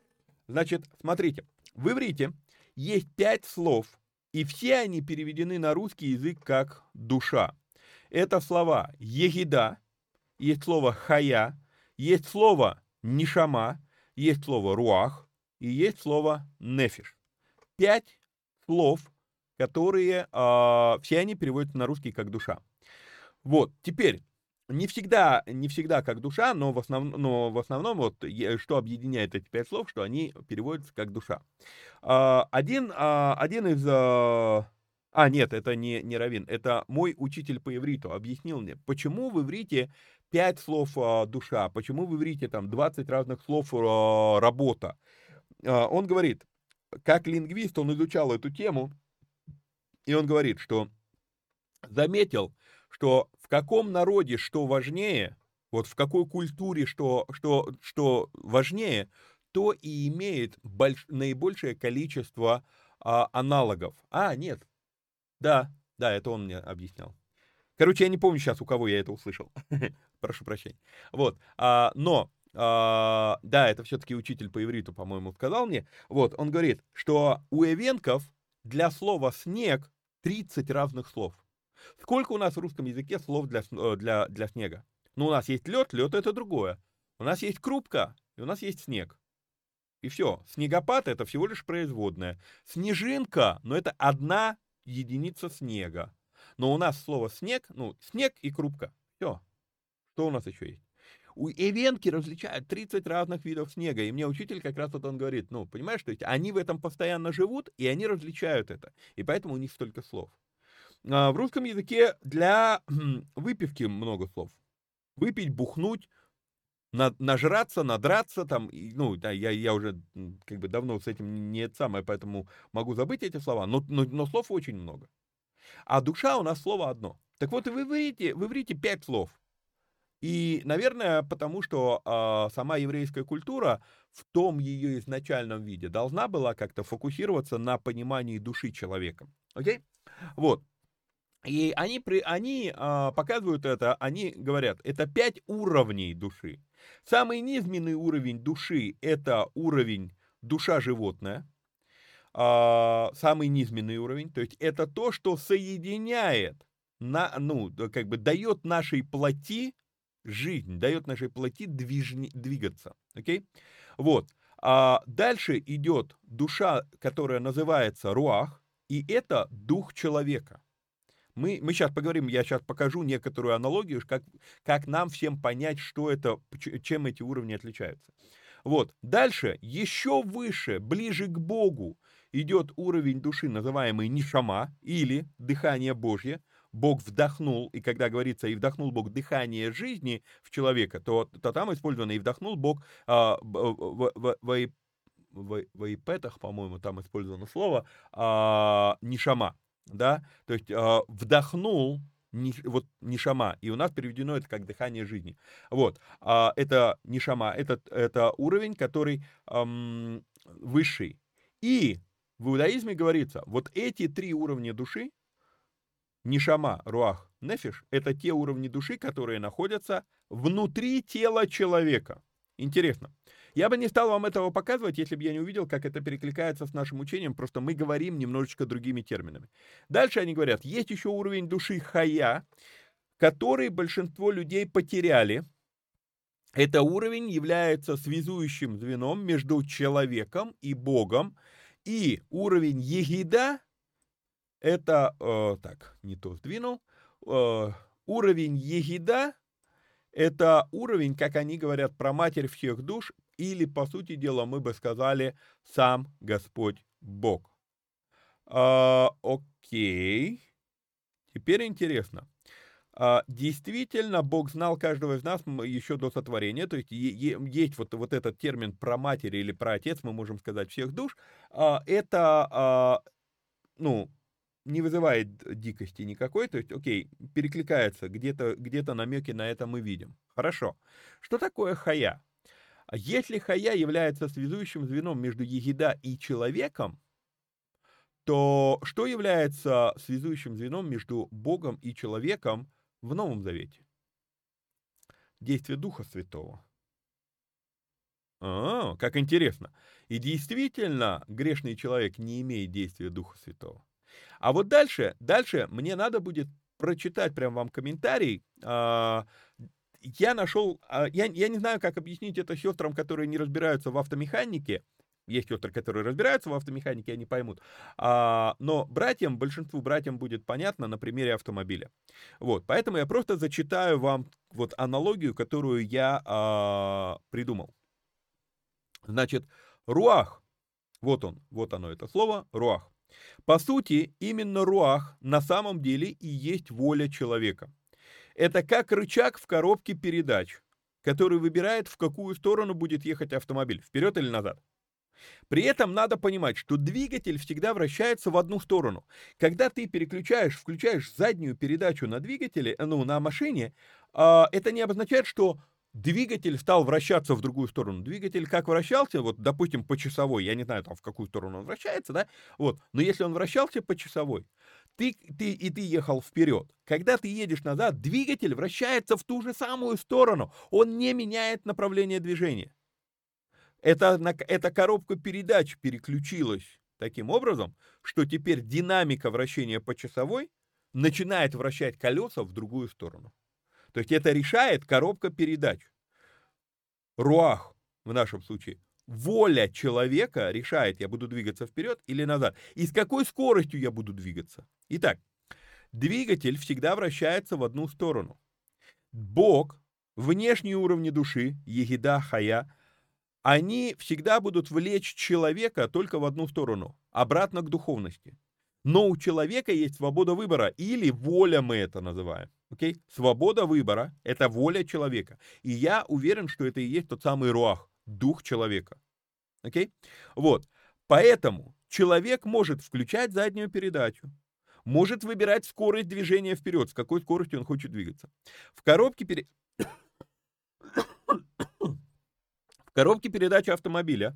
Значит, смотрите, в иврите есть пять слов, и все они переведены на русский язык как «душа». Это слова «егида», есть слово «хая», есть слово нишама, есть слово руах и есть слово нефиш. Пять слов, которые э, все они переводятся на русский как душа. Вот, теперь, не всегда, не всегда как душа, но в, основ, но в основном вот что объединяет эти пять слов, что они переводятся как душа. А, один, а, один из... А, нет, это не, не Равин, это мой учитель по ивриту объяснил мне, почему в иврите пять слов душа, почему в иврите там 20 разных слов работа. Он говорит, как лингвист, он изучал эту тему, и он говорит, что заметил, что в каком народе что важнее, вот в какой культуре что, что, что важнее, то и имеет больш, наибольшее количество а, аналогов. А, нет. Да, да, это он мне объяснял. Короче, я не помню сейчас, у кого я это услышал. Прошу прощения. Вот. А, но, а, да, это все-таки учитель по ивриту, по-моему, сказал мне. Вот, он говорит, что у эвенков для слова «снег» 30 разных слов. Сколько у нас в русском языке слов для, э, для, для снега? Ну, у нас есть лед, лед это другое. У нас есть крупка, и у нас есть снег. И все. Снегопад это всего лишь производная. Снежинка, но это одна единица снега. Но у нас слово снег, ну, снег и крупка. Все. Что у нас еще есть? У эвенки различают 30 разных видов снега. И мне учитель как раз вот он говорит, ну, понимаешь, то есть они в этом постоянно живут, и они различают это. И поэтому у них столько слов. А, в русском языке для выпивки много слов. Выпить, бухнуть, на, нажраться, надраться, там, ну, да, я, я уже как бы давно с этим не это самое, поэтому могу забыть эти слова, но, но, но слов очень много. А душа у нас слово одно. Так вот, вы иврите, в иврите пять слов. И, наверное, потому что э, сама еврейская культура в том ее изначальном виде должна была как-то фокусироваться на понимании души человека. Окей? Вот. И они, при, они а, показывают это, они говорят, это пять уровней души. Самый низменный уровень души – это уровень душа животное. А, самый низменный уровень, то есть это то, что соединяет, на, ну, как бы дает нашей плоти жизнь, дает нашей плоти движни, двигаться. Окей? Вот. А дальше идет душа, которая называется руах, и это дух человека. Мы, мы сейчас поговорим, я сейчас покажу некоторую аналогию, как, как нам всем понять, что это, чем эти уровни отличаются. Вот. Дальше, еще выше, ближе к Богу, идет уровень души, называемый нишама, или дыхание Божье. Бог вдохнул, и когда говорится, и вдохнул Бог дыхание жизни в человека, то, то там использовано, и вдохнул Бог а, в, в, в, в, в ипетах, по-моему, там использовано слово, а, нишама да, то есть э, вдохнул не, вот нишама, и у нас переведено это как дыхание жизни. Вот, э, это нишама, это, это уровень, который эм, высший. И в иудаизме говорится, вот эти три уровня души, нишама, руах, нефиш, это те уровни души, которые находятся внутри тела человека. Интересно. Я бы не стал вам этого показывать, если бы я не увидел, как это перекликается с нашим учением, просто мы говорим немножечко другими терминами. Дальше они говорят, есть еще уровень души хая, который большинство людей потеряли. Это уровень является связующим звеном между человеком и Богом. И уровень егида, это, э, так, не то сдвинул, э, уровень егида, это уровень, как они говорят про матерь всех душ, или, по сути дела, мы бы сказали «сам Господь Бог». А, окей. Теперь интересно. А, действительно, Бог знал каждого из нас еще до сотворения, то есть есть вот, вот этот термин про матери или про отец, мы можем сказать, всех душ. А, это, ну, не вызывает дикости никакой, то есть, окей, перекликается, где-то где намеки на это мы видим. Хорошо. Что такое хая? А если хая является связующим звеном между егида и человеком, то что является связующим звеном между Богом и человеком в Новом Завете? Действие Духа Святого. А, как интересно. И действительно, грешный человек не имеет действия Духа Святого. А вот дальше, дальше мне надо будет прочитать прям вам комментарий, а, я нашел, а, я, я не знаю, как объяснить это сестрам, которые не разбираются в автомеханике, есть сестры, которые разбираются в автомеханике, они поймут. А, но братьям, большинству братьям будет понятно на примере автомобиля. Вот, поэтому я просто зачитаю вам вот аналогию, которую я а, придумал. Значит, руах, вот он, вот оно это слово, руах. По сути, именно руах на самом деле и есть воля человека. Это как рычаг в коробке передач, который выбирает, в какую сторону будет ехать автомобиль, вперед или назад. При этом надо понимать, что двигатель всегда вращается в одну сторону. Когда ты переключаешь, включаешь заднюю передачу на двигателе, ну, на машине, а, это не обозначает, что двигатель стал вращаться в другую сторону. Двигатель как вращался, вот, допустим, по часовой, я не знаю, там, в какую сторону он вращается, да, вот, но если он вращался по часовой, ты, ты, и ты ехал вперед. Когда ты едешь назад, двигатель вращается в ту же самую сторону, он не меняет направление движения. Это, эта коробка передач переключилась таким образом, что теперь динамика вращения по часовой начинает вращать колеса в другую сторону. То есть это решает коробка передач. Руах в нашем случае. Воля человека решает, я буду двигаться вперед или назад. И с какой скоростью я буду двигаться. Итак, двигатель всегда вращается в одну сторону. Бог, внешние уровни души, егида, хая, они всегда будут влечь человека только в одну сторону, обратно к духовности. Но у человека есть свобода выбора, или воля мы это называем. Okay? Свобода выбора – это воля человека. И я уверен, что это и есть тот самый руах, дух человека. Okay? Вот. Поэтому человек может включать заднюю передачу, может выбирать скорость движения вперед, с какой скоростью он хочет двигаться. В коробке пере... коробке передачи автомобиля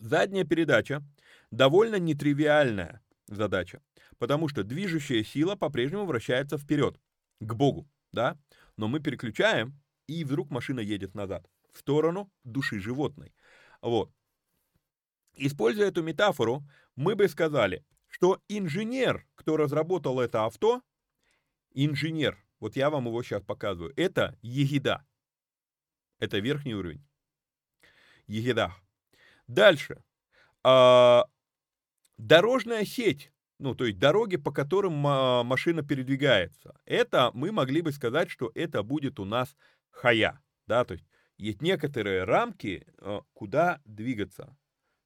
задняя передача довольно нетривиальная задача, потому что движущая сила по-прежнему вращается вперед, к Богу, да, но мы переключаем, и вдруг машина едет назад, в сторону души животной. Вот. Используя эту метафору, мы бы сказали, что инженер, кто разработал это авто, инженер, вот я вам его сейчас показываю, это егида, это верхний уровень. Егида. Дальше. А, дорожная сеть, ну, то есть дороги, по которым машина передвигается. Это мы могли бы сказать, что это будет у нас хая, да, то есть есть некоторые рамки, а, куда двигаться.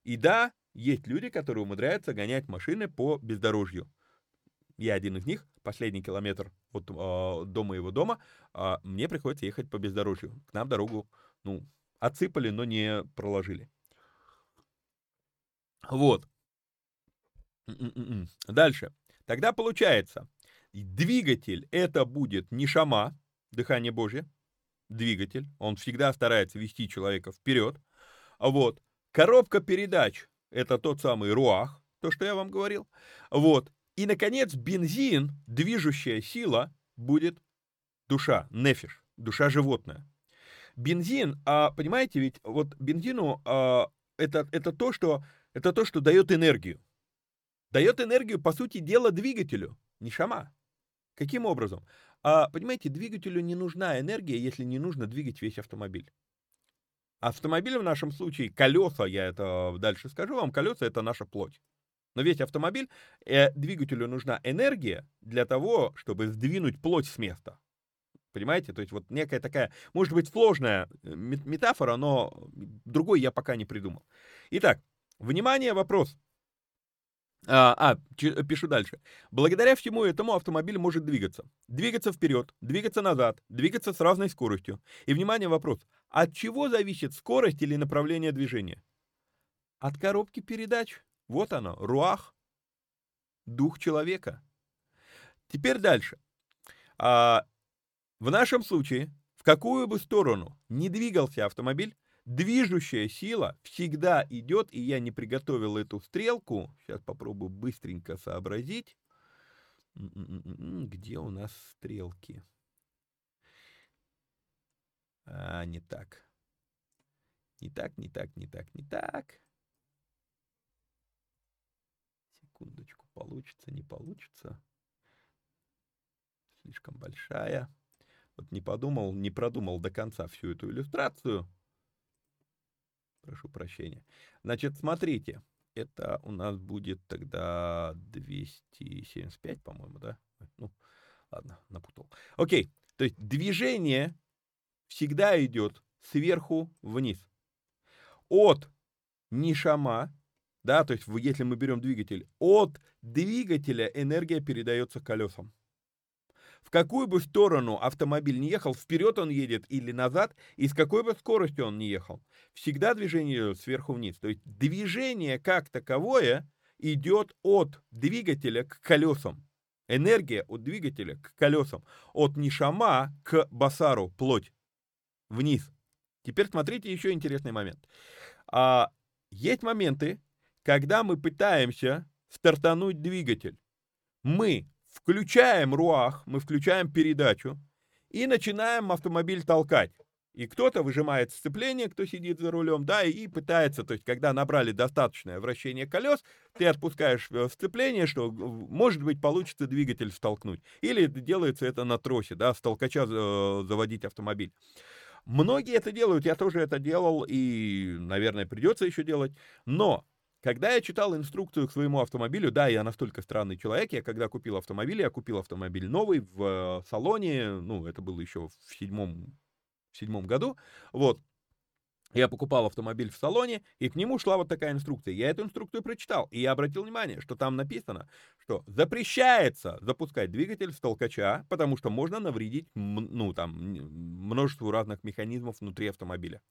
И да, есть люди, которые умудряются гонять машины по бездорожью. Я один из них, последний километр от э, до моего дома, э, мне приходится ехать по бездорожью. К нам дорогу, ну, отсыпали, но не проложили. Вот. Дальше. Тогда получается, двигатель это будет не шама, дыхание Божье, двигатель, он всегда старается вести человека вперед. Вот коробка передач это тот самый руах, то, что я вам говорил. Вот. И, наконец, бензин, движущая сила, будет душа, нефиш, душа животное. Бензин, а, понимаете, ведь вот бензину а, это, это, то, что, это то, что дает энергию. Дает энергию, по сути дела, двигателю, не шама. Каким образом? А, понимаете, двигателю не нужна энергия, если не нужно двигать весь автомобиль. Автомобиль в нашем случае, колеса, я это дальше скажу вам, колеса это наша плоть. Но весь автомобиль, э, двигателю нужна энергия для того, чтобы сдвинуть плоть с места. Понимаете? То есть вот некая такая, может быть, сложная э, метафора, но другой я пока не придумал. Итак, внимание, вопрос. А, а, пишу дальше. Благодаря всему этому автомобиль может двигаться. Двигаться вперед, двигаться назад, двигаться с разной скоростью. И, внимание, вопрос. От чего зависит скорость или направление движения? От коробки передач. Вот оно, руах, дух человека. Теперь дальше. А, в нашем случае, в какую бы сторону не двигался автомобиль, движущая сила всегда идет, и я не приготовил эту стрелку. Сейчас попробую быстренько сообразить. Где у нас стрелки? А, не так. Не так, не так, не так, не так. Секундочку, получится, не получится. Слишком большая. вот не подумал, не продумал до конца всю эту иллюстрацию. Прошу прощения. Значит, смотрите, это у нас будет тогда 275, по-моему, да? Ну, ладно, напутал. Окей, то есть движение всегда идет сверху вниз. От нишама, да, то есть если мы берем двигатель, от двигателя энергия передается колесам. В какую бы сторону автомобиль не ехал, вперед он едет или назад, и с какой бы скоростью он не ехал, всегда движение идет сверху вниз. То есть движение как таковое идет от двигателя к колесам. Энергия от двигателя к колесам. От нишама к басару, плоть, вниз. Теперь смотрите еще интересный момент. А, есть моменты, когда мы пытаемся стартануть двигатель. Мы включаем руах, мы включаем передачу и начинаем автомобиль толкать. И кто-то выжимает сцепление, кто сидит за рулем, да, и пытается, то есть, когда набрали достаточное вращение колес, ты отпускаешь э, сцепление, что, может быть, получится двигатель столкнуть. Или делается это на тросе, да, с толкача э, заводить автомобиль. Многие это делают, я тоже это делал, и, наверное, придется еще делать. Но когда я читал инструкцию к своему автомобилю, да, я настолько странный человек, я когда купил автомобиль, я купил автомобиль новый в э, салоне, ну, это было еще в седьмом, в седьмом году, вот, я покупал автомобиль в салоне, и к нему шла вот такая инструкция. Я эту инструкцию прочитал, и я обратил внимание, что там написано, что запрещается запускать двигатель с толкача, потому что можно навредить, ну, там, множеству разных механизмов внутри автомобиля.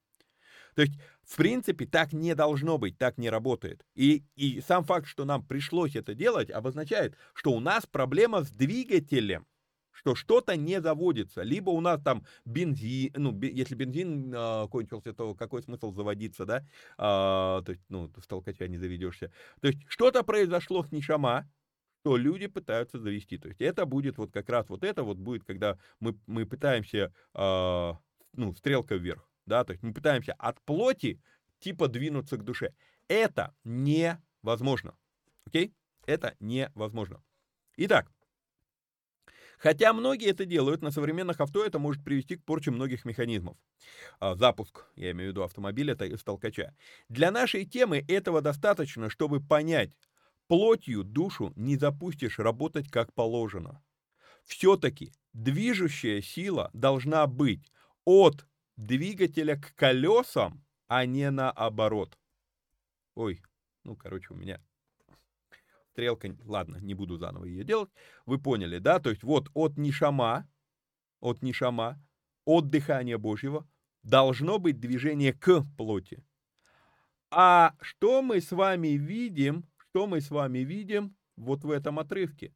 То есть, в принципе, так не должно быть, так не работает. И, и сам факт, что нам пришлось это делать, обозначает, что у нас проблема с двигателем что что-то не заводится. Либо у нас там бензин, ну, если бензин э, кончился, то какой смысл заводиться, да? А, то есть, ну, с толкача не заведешься. То есть, что-то произошло с Нишама, что люди пытаются завести. То есть, это будет вот как раз вот это вот будет, когда мы, мы пытаемся, э, ну, стрелка вверх, да? То есть, мы пытаемся от плоти типа двинуться к душе. Это невозможно. Окей? Это невозможно. Итак, Хотя многие это делают, на современных авто это может привести к порче многих механизмов. А, запуск, я имею в виду автомобиля с толкача. Для нашей темы этого достаточно, чтобы понять, плотью душу не запустишь работать как положено. Все-таки движущая сила должна быть от двигателя к колесам, а не наоборот. Ой, ну, короче, у меня стрелка, ладно, не буду заново ее делать, вы поняли, да, то есть вот от нишама, от нишама, от дыхания Божьего должно быть движение к плоти. А что мы с вами видим, что мы с вами видим вот в этом отрывке?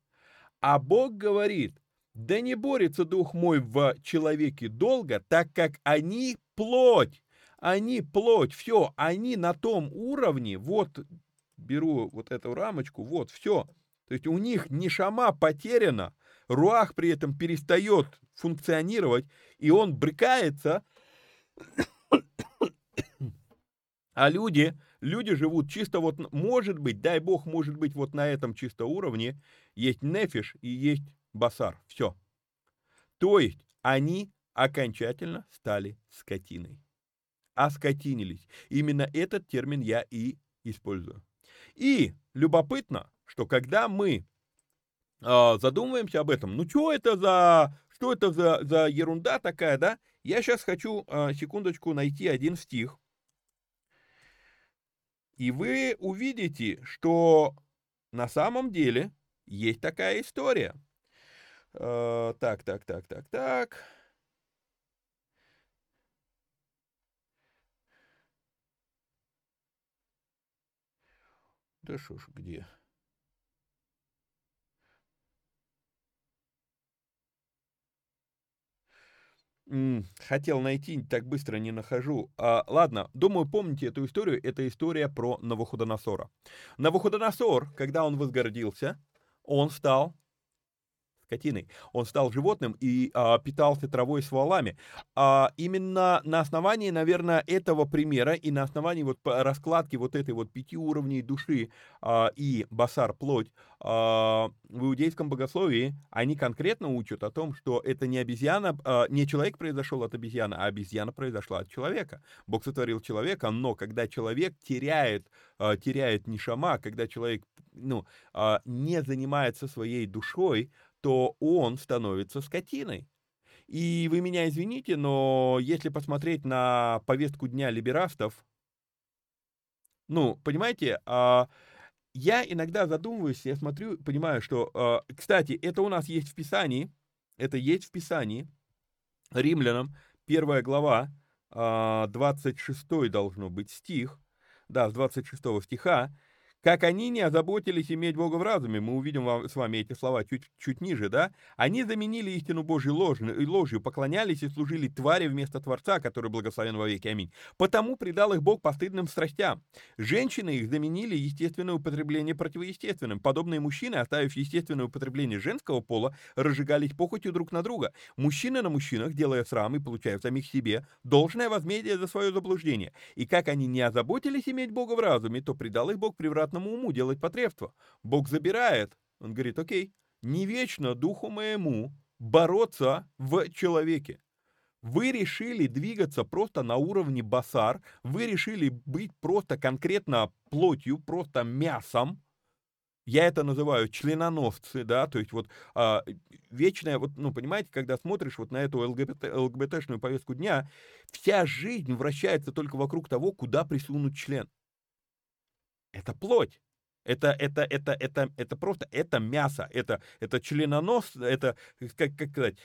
А Бог говорит, да не борется дух мой в человеке долго, так как они плоть, они плоть, все, они на том уровне, вот беру вот эту рамочку, вот, все. То есть у них нишама потеряна, руах при этом перестает функционировать, и он брыкается, а люди, люди живут чисто вот, может быть, дай бог, может быть, вот на этом чисто уровне есть нефиш и есть басар, все. То есть они окончательно стали скотиной. Оскотинились. Именно этот термин я и использую. И любопытно, что когда мы э, задумываемся об этом, ну что это за, что это за, за ерунда такая, да? Я сейчас хочу, э, секундочку, найти один стих. И вы увидите, что на самом деле есть такая история. Э, так, так, так, так, так. Да что ж, где? Хотел найти, так быстро не нахожу. А, ладно, думаю, помните эту историю. Это история про Навуходоносора. Навуходоносор, когда он возгордился, он стал скотиной. Он стал животным и а, питался травой с валами. А, именно на основании, наверное, этого примера и на основании вот раскладки вот этой вот пяти уровней души а, и басар, плоть, а, в иудейском богословии они конкретно учат о том, что это не обезьяна, а, не человек произошел от обезьяны, а обезьяна произошла от человека. Бог сотворил человека, но когда человек теряет, а, теряет нишама, когда человек ну, а, не занимается своей душой, то он становится скотиной. И вы меня извините, но если посмотреть на повестку дня либерастов, ну, понимаете, а, я иногда задумываюсь, я смотрю, понимаю, что, а, кстати, это у нас есть в Писании, это есть в Писании, римлянам, первая глава, 26 а, должно быть стих, да, с 26 стиха, как они не озаботились иметь Бога в разуме, мы увидим вам, с вами эти слова чуть, чуть ниже, да? Они заменили истину Божью ложь, ложью, поклонялись и служили твари вместо Творца, который благословен во веки. Аминь. Потому предал их Бог постыдным страстям. Женщины их заменили естественное употребление противоестественным. Подобные мужчины, оставив естественное употребление женского пола, разжигались похотью друг на друга. Мужчины на мужчинах, делая срам и получая в самих себе должное возмездие за свое заблуждение. И как они не озаботились иметь Бога в разуме, то предал их Бог превратно приятному уму делать потребство. Бог забирает. Он говорит, окей, не вечно духу моему бороться в человеке. Вы решили двигаться просто на уровне басар, вы решили быть просто конкретно плотью, просто мясом. Я это называю членоносцы, да, то есть вот а, вечная, вот, ну, понимаете, когда смотришь вот на эту ЛГБТ, ЛГБТшную повестку дня, вся жизнь вращается только вокруг того, куда присунуть член это плоть. Это, это, это, это, это просто, это мясо, это, это членонос, это, как, как сказать,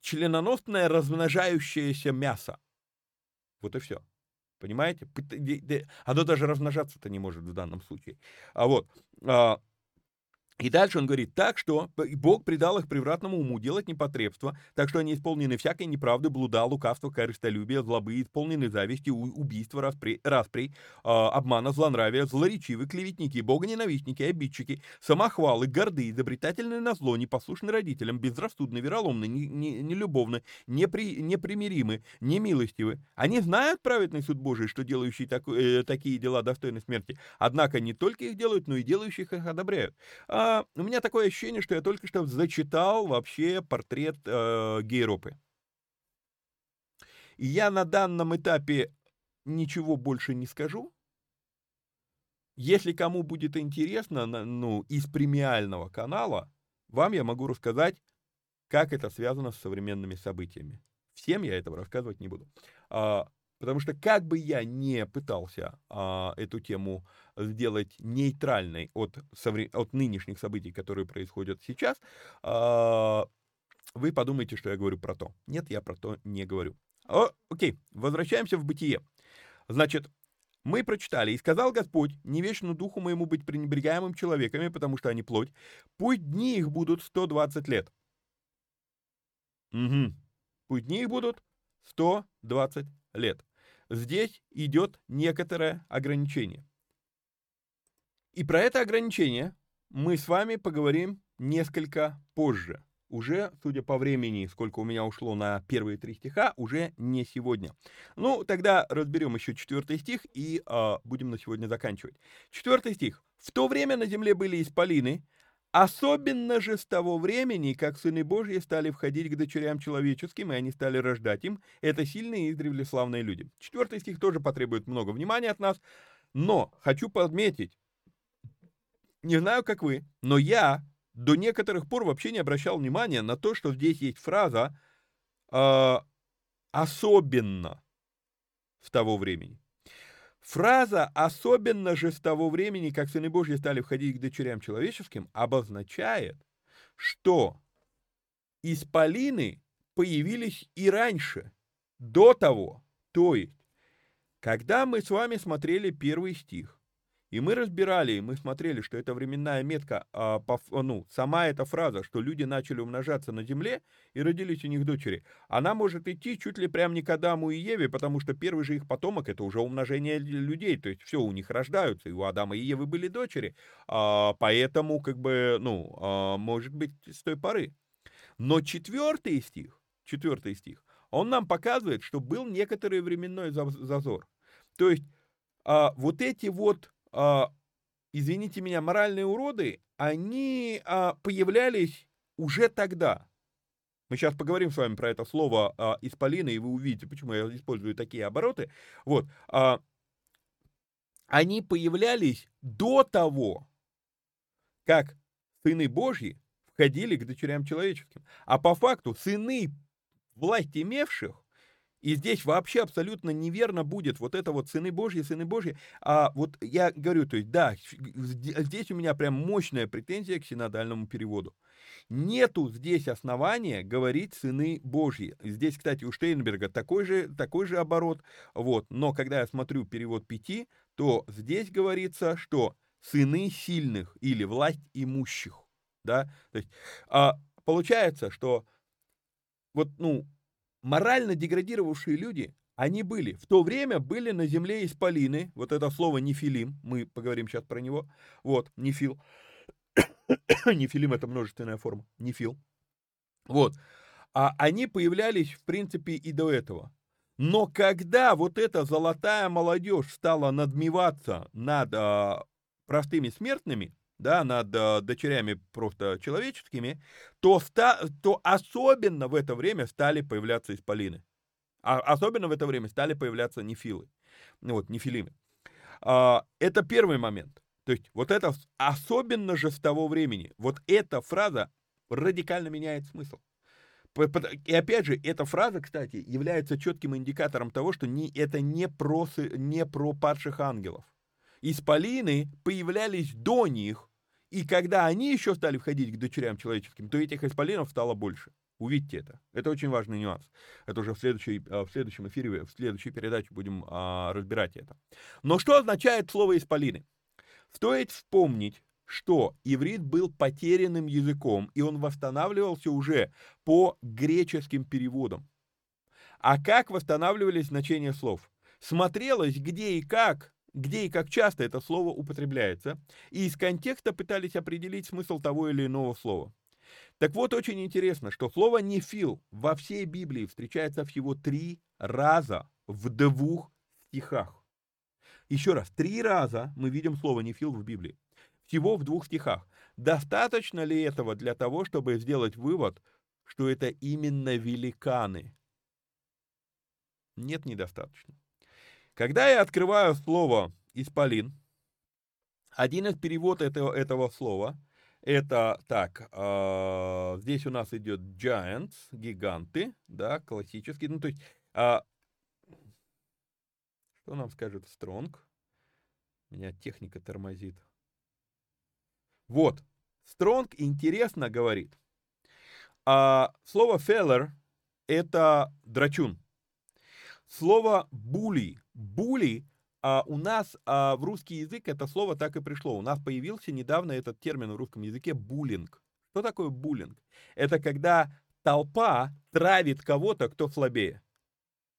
членоносное размножающееся мясо. Вот и все. Понимаете? Оно даже размножаться-то не может в данном случае. А вот, а, и дальше он говорит, так что Бог предал их превратному уму делать непотребство, так что они исполнены всякой неправды, блуда, лукавства, корыстолюбия, злобы, исполнены зависти, убийства, распри, распри, э, обмана, злонравия, злоречивы, клеветники, богоненавистники, обидчики, самохвалы, горды, изобретательные на зло, непослушны родителям, безрассудны, вероломны, нелюбовны, не непри, непримиримы, немилостивы. Они знают праведный суд Божий, что делающие так, э, такие дела достойны смерти, однако не только их делают, но и делающих их одобряют. А у меня такое ощущение, что я только что зачитал вообще портрет э, Гейропы. И я на данном этапе ничего больше не скажу. Если кому будет интересно, ну, из премиального канала, вам я могу рассказать, как это связано с современными событиями. Всем я этого рассказывать не буду. А, Потому что как бы я не пытался а, эту тему сделать нейтральной от, от нынешних событий, которые происходят сейчас, а, вы подумаете, что я говорю про то. Нет, я про то не говорю. О, окей, возвращаемся в бытие. Значит, мы прочитали, «И сказал Господь, не вечну духу моему быть пренебрегаемым человеками, потому что они плоть, пусть дни их будут 120 лет». Угу. Пусть дни их будут 120 лет здесь идет некоторое ограничение. И про это ограничение мы с вами поговорим несколько позже. Уже, судя по времени, сколько у меня ушло на первые три стиха, уже не сегодня. Ну, тогда разберем еще четвертый стих и э, будем на сегодня заканчивать. Четвертый стих. «В то время на земле были исполины, Особенно же с того времени, как сыны Божьи стали входить к дочерям человеческим, и они стали рождать им, это сильные и издревле славные люди. Четвертый стих тоже потребует много внимания от нас, но хочу подметить, не знаю, как вы, но я до некоторых пор вообще не обращал внимания на то, что здесь есть фраза э, «особенно с того времени». Фраза «особенно же с того времени, как сыны Божьи стали входить к дочерям человеческим» обозначает, что исполины появились и раньше, до того. То есть, когда мы с вами смотрели первый стих, и мы разбирали, и мы смотрели, что это временная метка, а, по, ну, сама эта фраза, что люди начали умножаться на земле и родились у них дочери, она может идти чуть ли прям не к Адаму и Еве, потому что первый же их потомок это уже умножение людей, то есть все у них рождаются, и у Адама и Евы были дочери, а, поэтому как бы, ну, а, может быть с той поры. Но четвертый стих, четвертый стих, он нам показывает, что был некоторый временной зазор. То есть а, вот эти вот, извините меня, моральные уроды, они а, появлялись уже тогда. Мы сейчас поговорим с вами про это слово а, исполина, и вы увидите, почему я использую такие обороты. Вот. А, они появлялись до того, как сыны Божьи входили к дочерям человеческим. А по факту сыны власть имевших и здесь вообще абсолютно неверно будет вот это вот сыны Божьи, сыны Божьи. А вот я говорю, то есть, да, здесь у меня прям мощная претензия к синодальному переводу. Нету здесь основания говорить сыны Божьи. Здесь, кстати, у Штейнберга такой же, такой же оборот. Вот. Но когда я смотрю перевод пяти, то здесь говорится, что сыны сильных или власть имущих. Да? То есть, а, получается, что вот, ну, морально деградировавшие люди, они были, в то время были на земле исполины, вот это слово нефилим, мы поговорим сейчас про него, вот, нефил, нефилим это множественная форма, нефил, вот, а они появлялись, в принципе, и до этого. Но когда вот эта золотая молодежь стала надмеваться над а, простыми смертными, да, над э, дочерями просто человеческими, то, ста, то особенно в это время стали появляться исполины. А особенно в это время стали появляться нефилы, ну вот, нефилимы. А, это первый момент. То есть вот это особенно же с того времени, вот эта фраза радикально меняет смысл. И опять же, эта фраза, кстати, является четким индикатором того, что не, это не про, не про падших ангелов. Исполины появлялись до них, и когда они еще стали входить к дочерям человеческим, то этих исполинов стало больше. Увидьте это. Это очень важный нюанс. Это уже в, следующей, а, в следующем эфире, в следующей передаче будем а, разбирать это. Но что означает слово «исполины»? Стоит вспомнить, что иврит был потерянным языком, и он восстанавливался уже по греческим переводам. А как восстанавливались значения слов? Смотрелось, где и как где и как часто это слово употребляется, и из контекста пытались определить смысл того или иного слова. Так вот, очень интересно, что слово «нефил» во всей Библии встречается всего три раза в двух стихах. Еще раз, три раза мы видим слово «нефил» в Библии. Всего в двух стихах. Достаточно ли этого для того, чтобы сделать вывод, что это именно великаны? Нет, недостаточно. Когда я открываю слово «исполин», один из переводов этого, этого слова это так, э, здесь у нас идет giants, гиганты, да, классический, ну то есть, э, что нам скажет strong? Меня техника тормозит. Вот, strong интересно говорит. А слово feller это драчун. Слово були Були а у нас а, в русский язык это слово так и пришло. У нас появился недавно этот термин в русском языке буллинг. Что такое буллинг? Это когда толпа травит кого-то, кто слабее.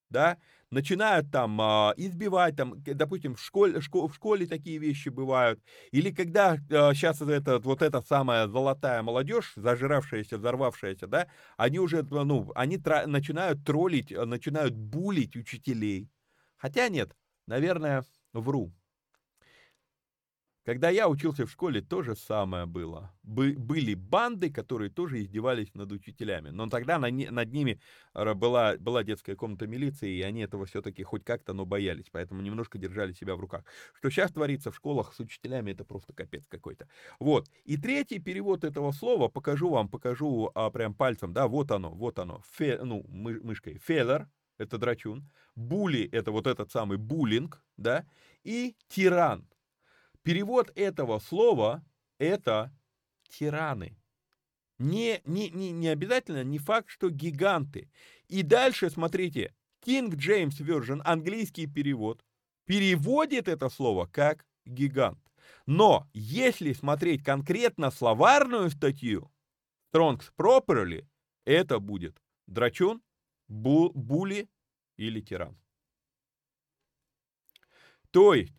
Да? Начинают там а, избивать, там, допустим, в школе, школ, в школе такие вещи бывают. Или когда а, сейчас это, вот эта самая золотая молодежь, зажиравшаяся, взорвавшаяся, да, они уже, ну, они тра- начинают троллить, начинают булить учителей Хотя нет, наверное, вру. Когда я учился в школе, то же самое было. Бы, были банды, которые тоже издевались над учителями. Но тогда на, над ними была, была детская комната милиции, и они этого все-таки хоть как-то, но боялись. Поэтому немножко держали себя в руках. Что сейчас творится в школах с учителями, это просто капец какой-то. Вот. И третий перевод этого слова, покажу вам, покажу а, прям пальцем. Да, вот оно, вот оно. Фе, ну, мы, мышкой. Феллер, это драчун. Були — это вот этот самый буллинг, да, и тиран. Перевод этого слова — это тираны. Не, не, не, не обязательно, не факт, что гиганты. И дальше, смотрите, King James Version, английский перевод, переводит это слово как гигант. Но если смотреть конкретно словарную статью, Strong's Properly, это будет драчун, бу, були или тиран. То есть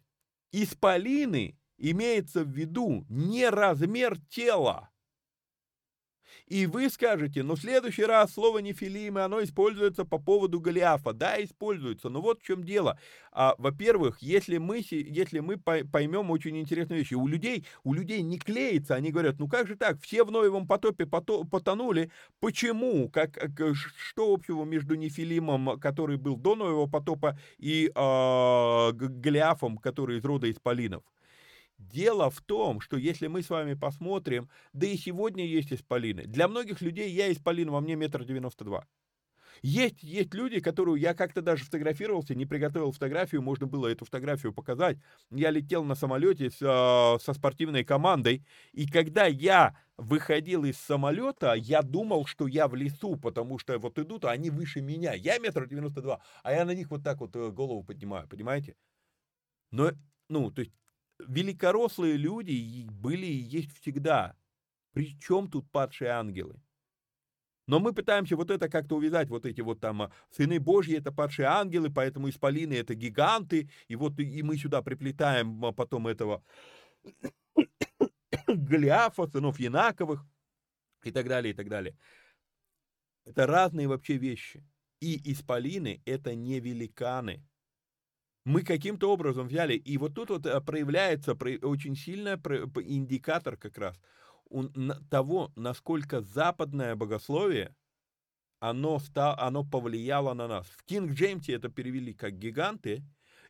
исполины имеется в виду не размер тела. И вы скажете, ну, в следующий раз слово нефилим, оно используется по поводу Голиафа. Да, используется, но вот в чем дело. А, во-первых, если мы, если мы поймем очень интересную вещь, у людей, у людей не клеится, они говорят, ну как же так, все в Ноевом потопе потонули, почему, как, что общего между нефилимом, который был до Ноевого потопа, и э, Голиафом, который из рода Исполинов? Дело в том, что если мы с вами посмотрим, да и сегодня есть исполины. Для многих людей я исполин, во мне метр девяносто два. Есть, есть люди, которую я как-то даже фотографировался, не приготовил фотографию, можно было эту фотографию показать. Я летел на самолете с, э, со спортивной командой, и когда я выходил из самолета, я думал, что я в лесу, потому что вот идут, а они выше меня. Я метр девяносто два, а я на них вот так вот э, голову поднимаю, понимаете? Но, ну, то есть великорослые люди были и есть всегда. Причем тут падшие ангелы? Но мы пытаемся вот это как-то увязать, вот эти вот там а, сыны Божьи, это падшие ангелы, поэтому исполины это гиганты, и вот и мы сюда приплетаем а, потом этого Голиафа, сынов Янаковых, и так далее, и так далее. Это разные вообще вещи. И исполины это не великаны мы каким-то образом взяли, и вот тут вот э, проявляется очень сильный индикатор как раз того, насколько западное богословие, оно, стало, оно повлияло на нас. В Кинг Джеймсе это перевели как гиганты,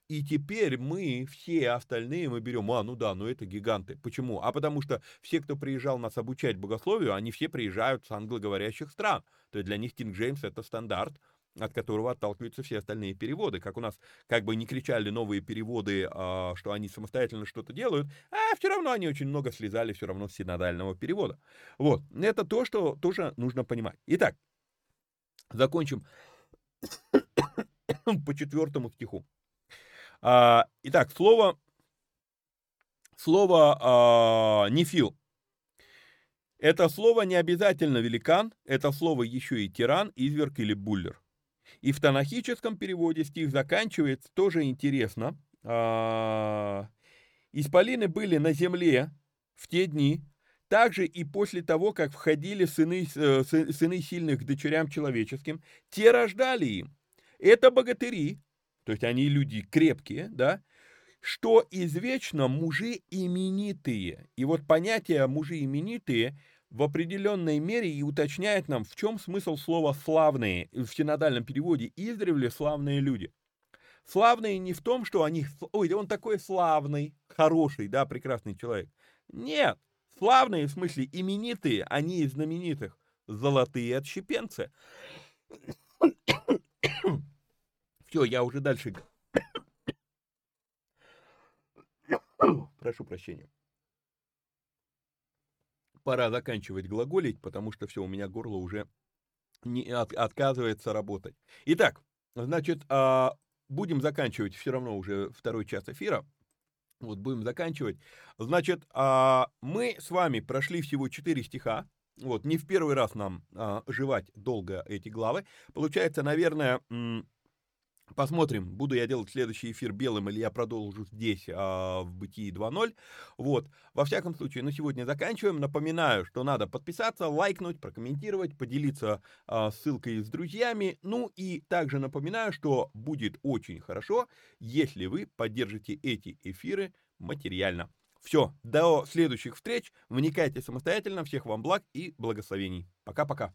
и теперь мы, все остальные, мы берем, а, ну да, ну это гиганты. Почему? А потому что все, кто приезжал нас обучать богословию, они все приезжают с англоговорящих стран. То есть для них Кинг Джеймс это стандарт, от которого отталкиваются все остальные переводы. Как у нас как бы не кричали новые переводы, а, что они самостоятельно что-то делают, а все равно они очень много слезали все равно с синодального перевода. Вот, это то, что тоже нужно понимать. Итак, закончим по четвертому стиху. А, итак, слово, слово а, «нефил» Это слово не обязательно великан, это слово еще и тиран, изверг или буллер. И в танахическом переводе стих заканчивается тоже интересно. А, Исполины были на земле в те дни, также и после того, как входили сыны, э, сыны сильных к дочерям человеческим, те рождали им. Это богатыри, то есть они люди крепкие, да, что извечно мужи именитые. И вот понятие мужи именитые – в определенной мере и уточняет нам, в чем смысл слова «славные» в синодальном переводе «издревле славные люди». Славные не в том, что они, ой, он такой славный, хороший, да, прекрасный человек. Нет, славные в смысле именитые, они из знаменитых, золотые отщепенцы. Все, я уже дальше. Прошу прощения пора заканчивать глаголить, потому что все, у меня горло уже не от, отказывается работать. Итак, значит, а, будем заканчивать все равно уже второй час эфира. Вот будем заканчивать. Значит, а, мы с вами прошли всего четыре стиха. Вот, не в первый раз нам а, жевать долго эти главы. Получается, наверное, Посмотрим, буду я делать следующий эфир белым или я продолжу здесь а, в Бытии 2.0. Вот, во всяком случае, на сегодня заканчиваем. Напоминаю, что надо подписаться, лайкнуть, прокомментировать, поделиться а, ссылкой с друзьями. Ну и также напоминаю, что будет очень хорошо, если вы поддержите эти эфиры материально. Все, до следующих встреч. Вникайте самостоятельно. Всех вам благ и благословений. Пока-пока.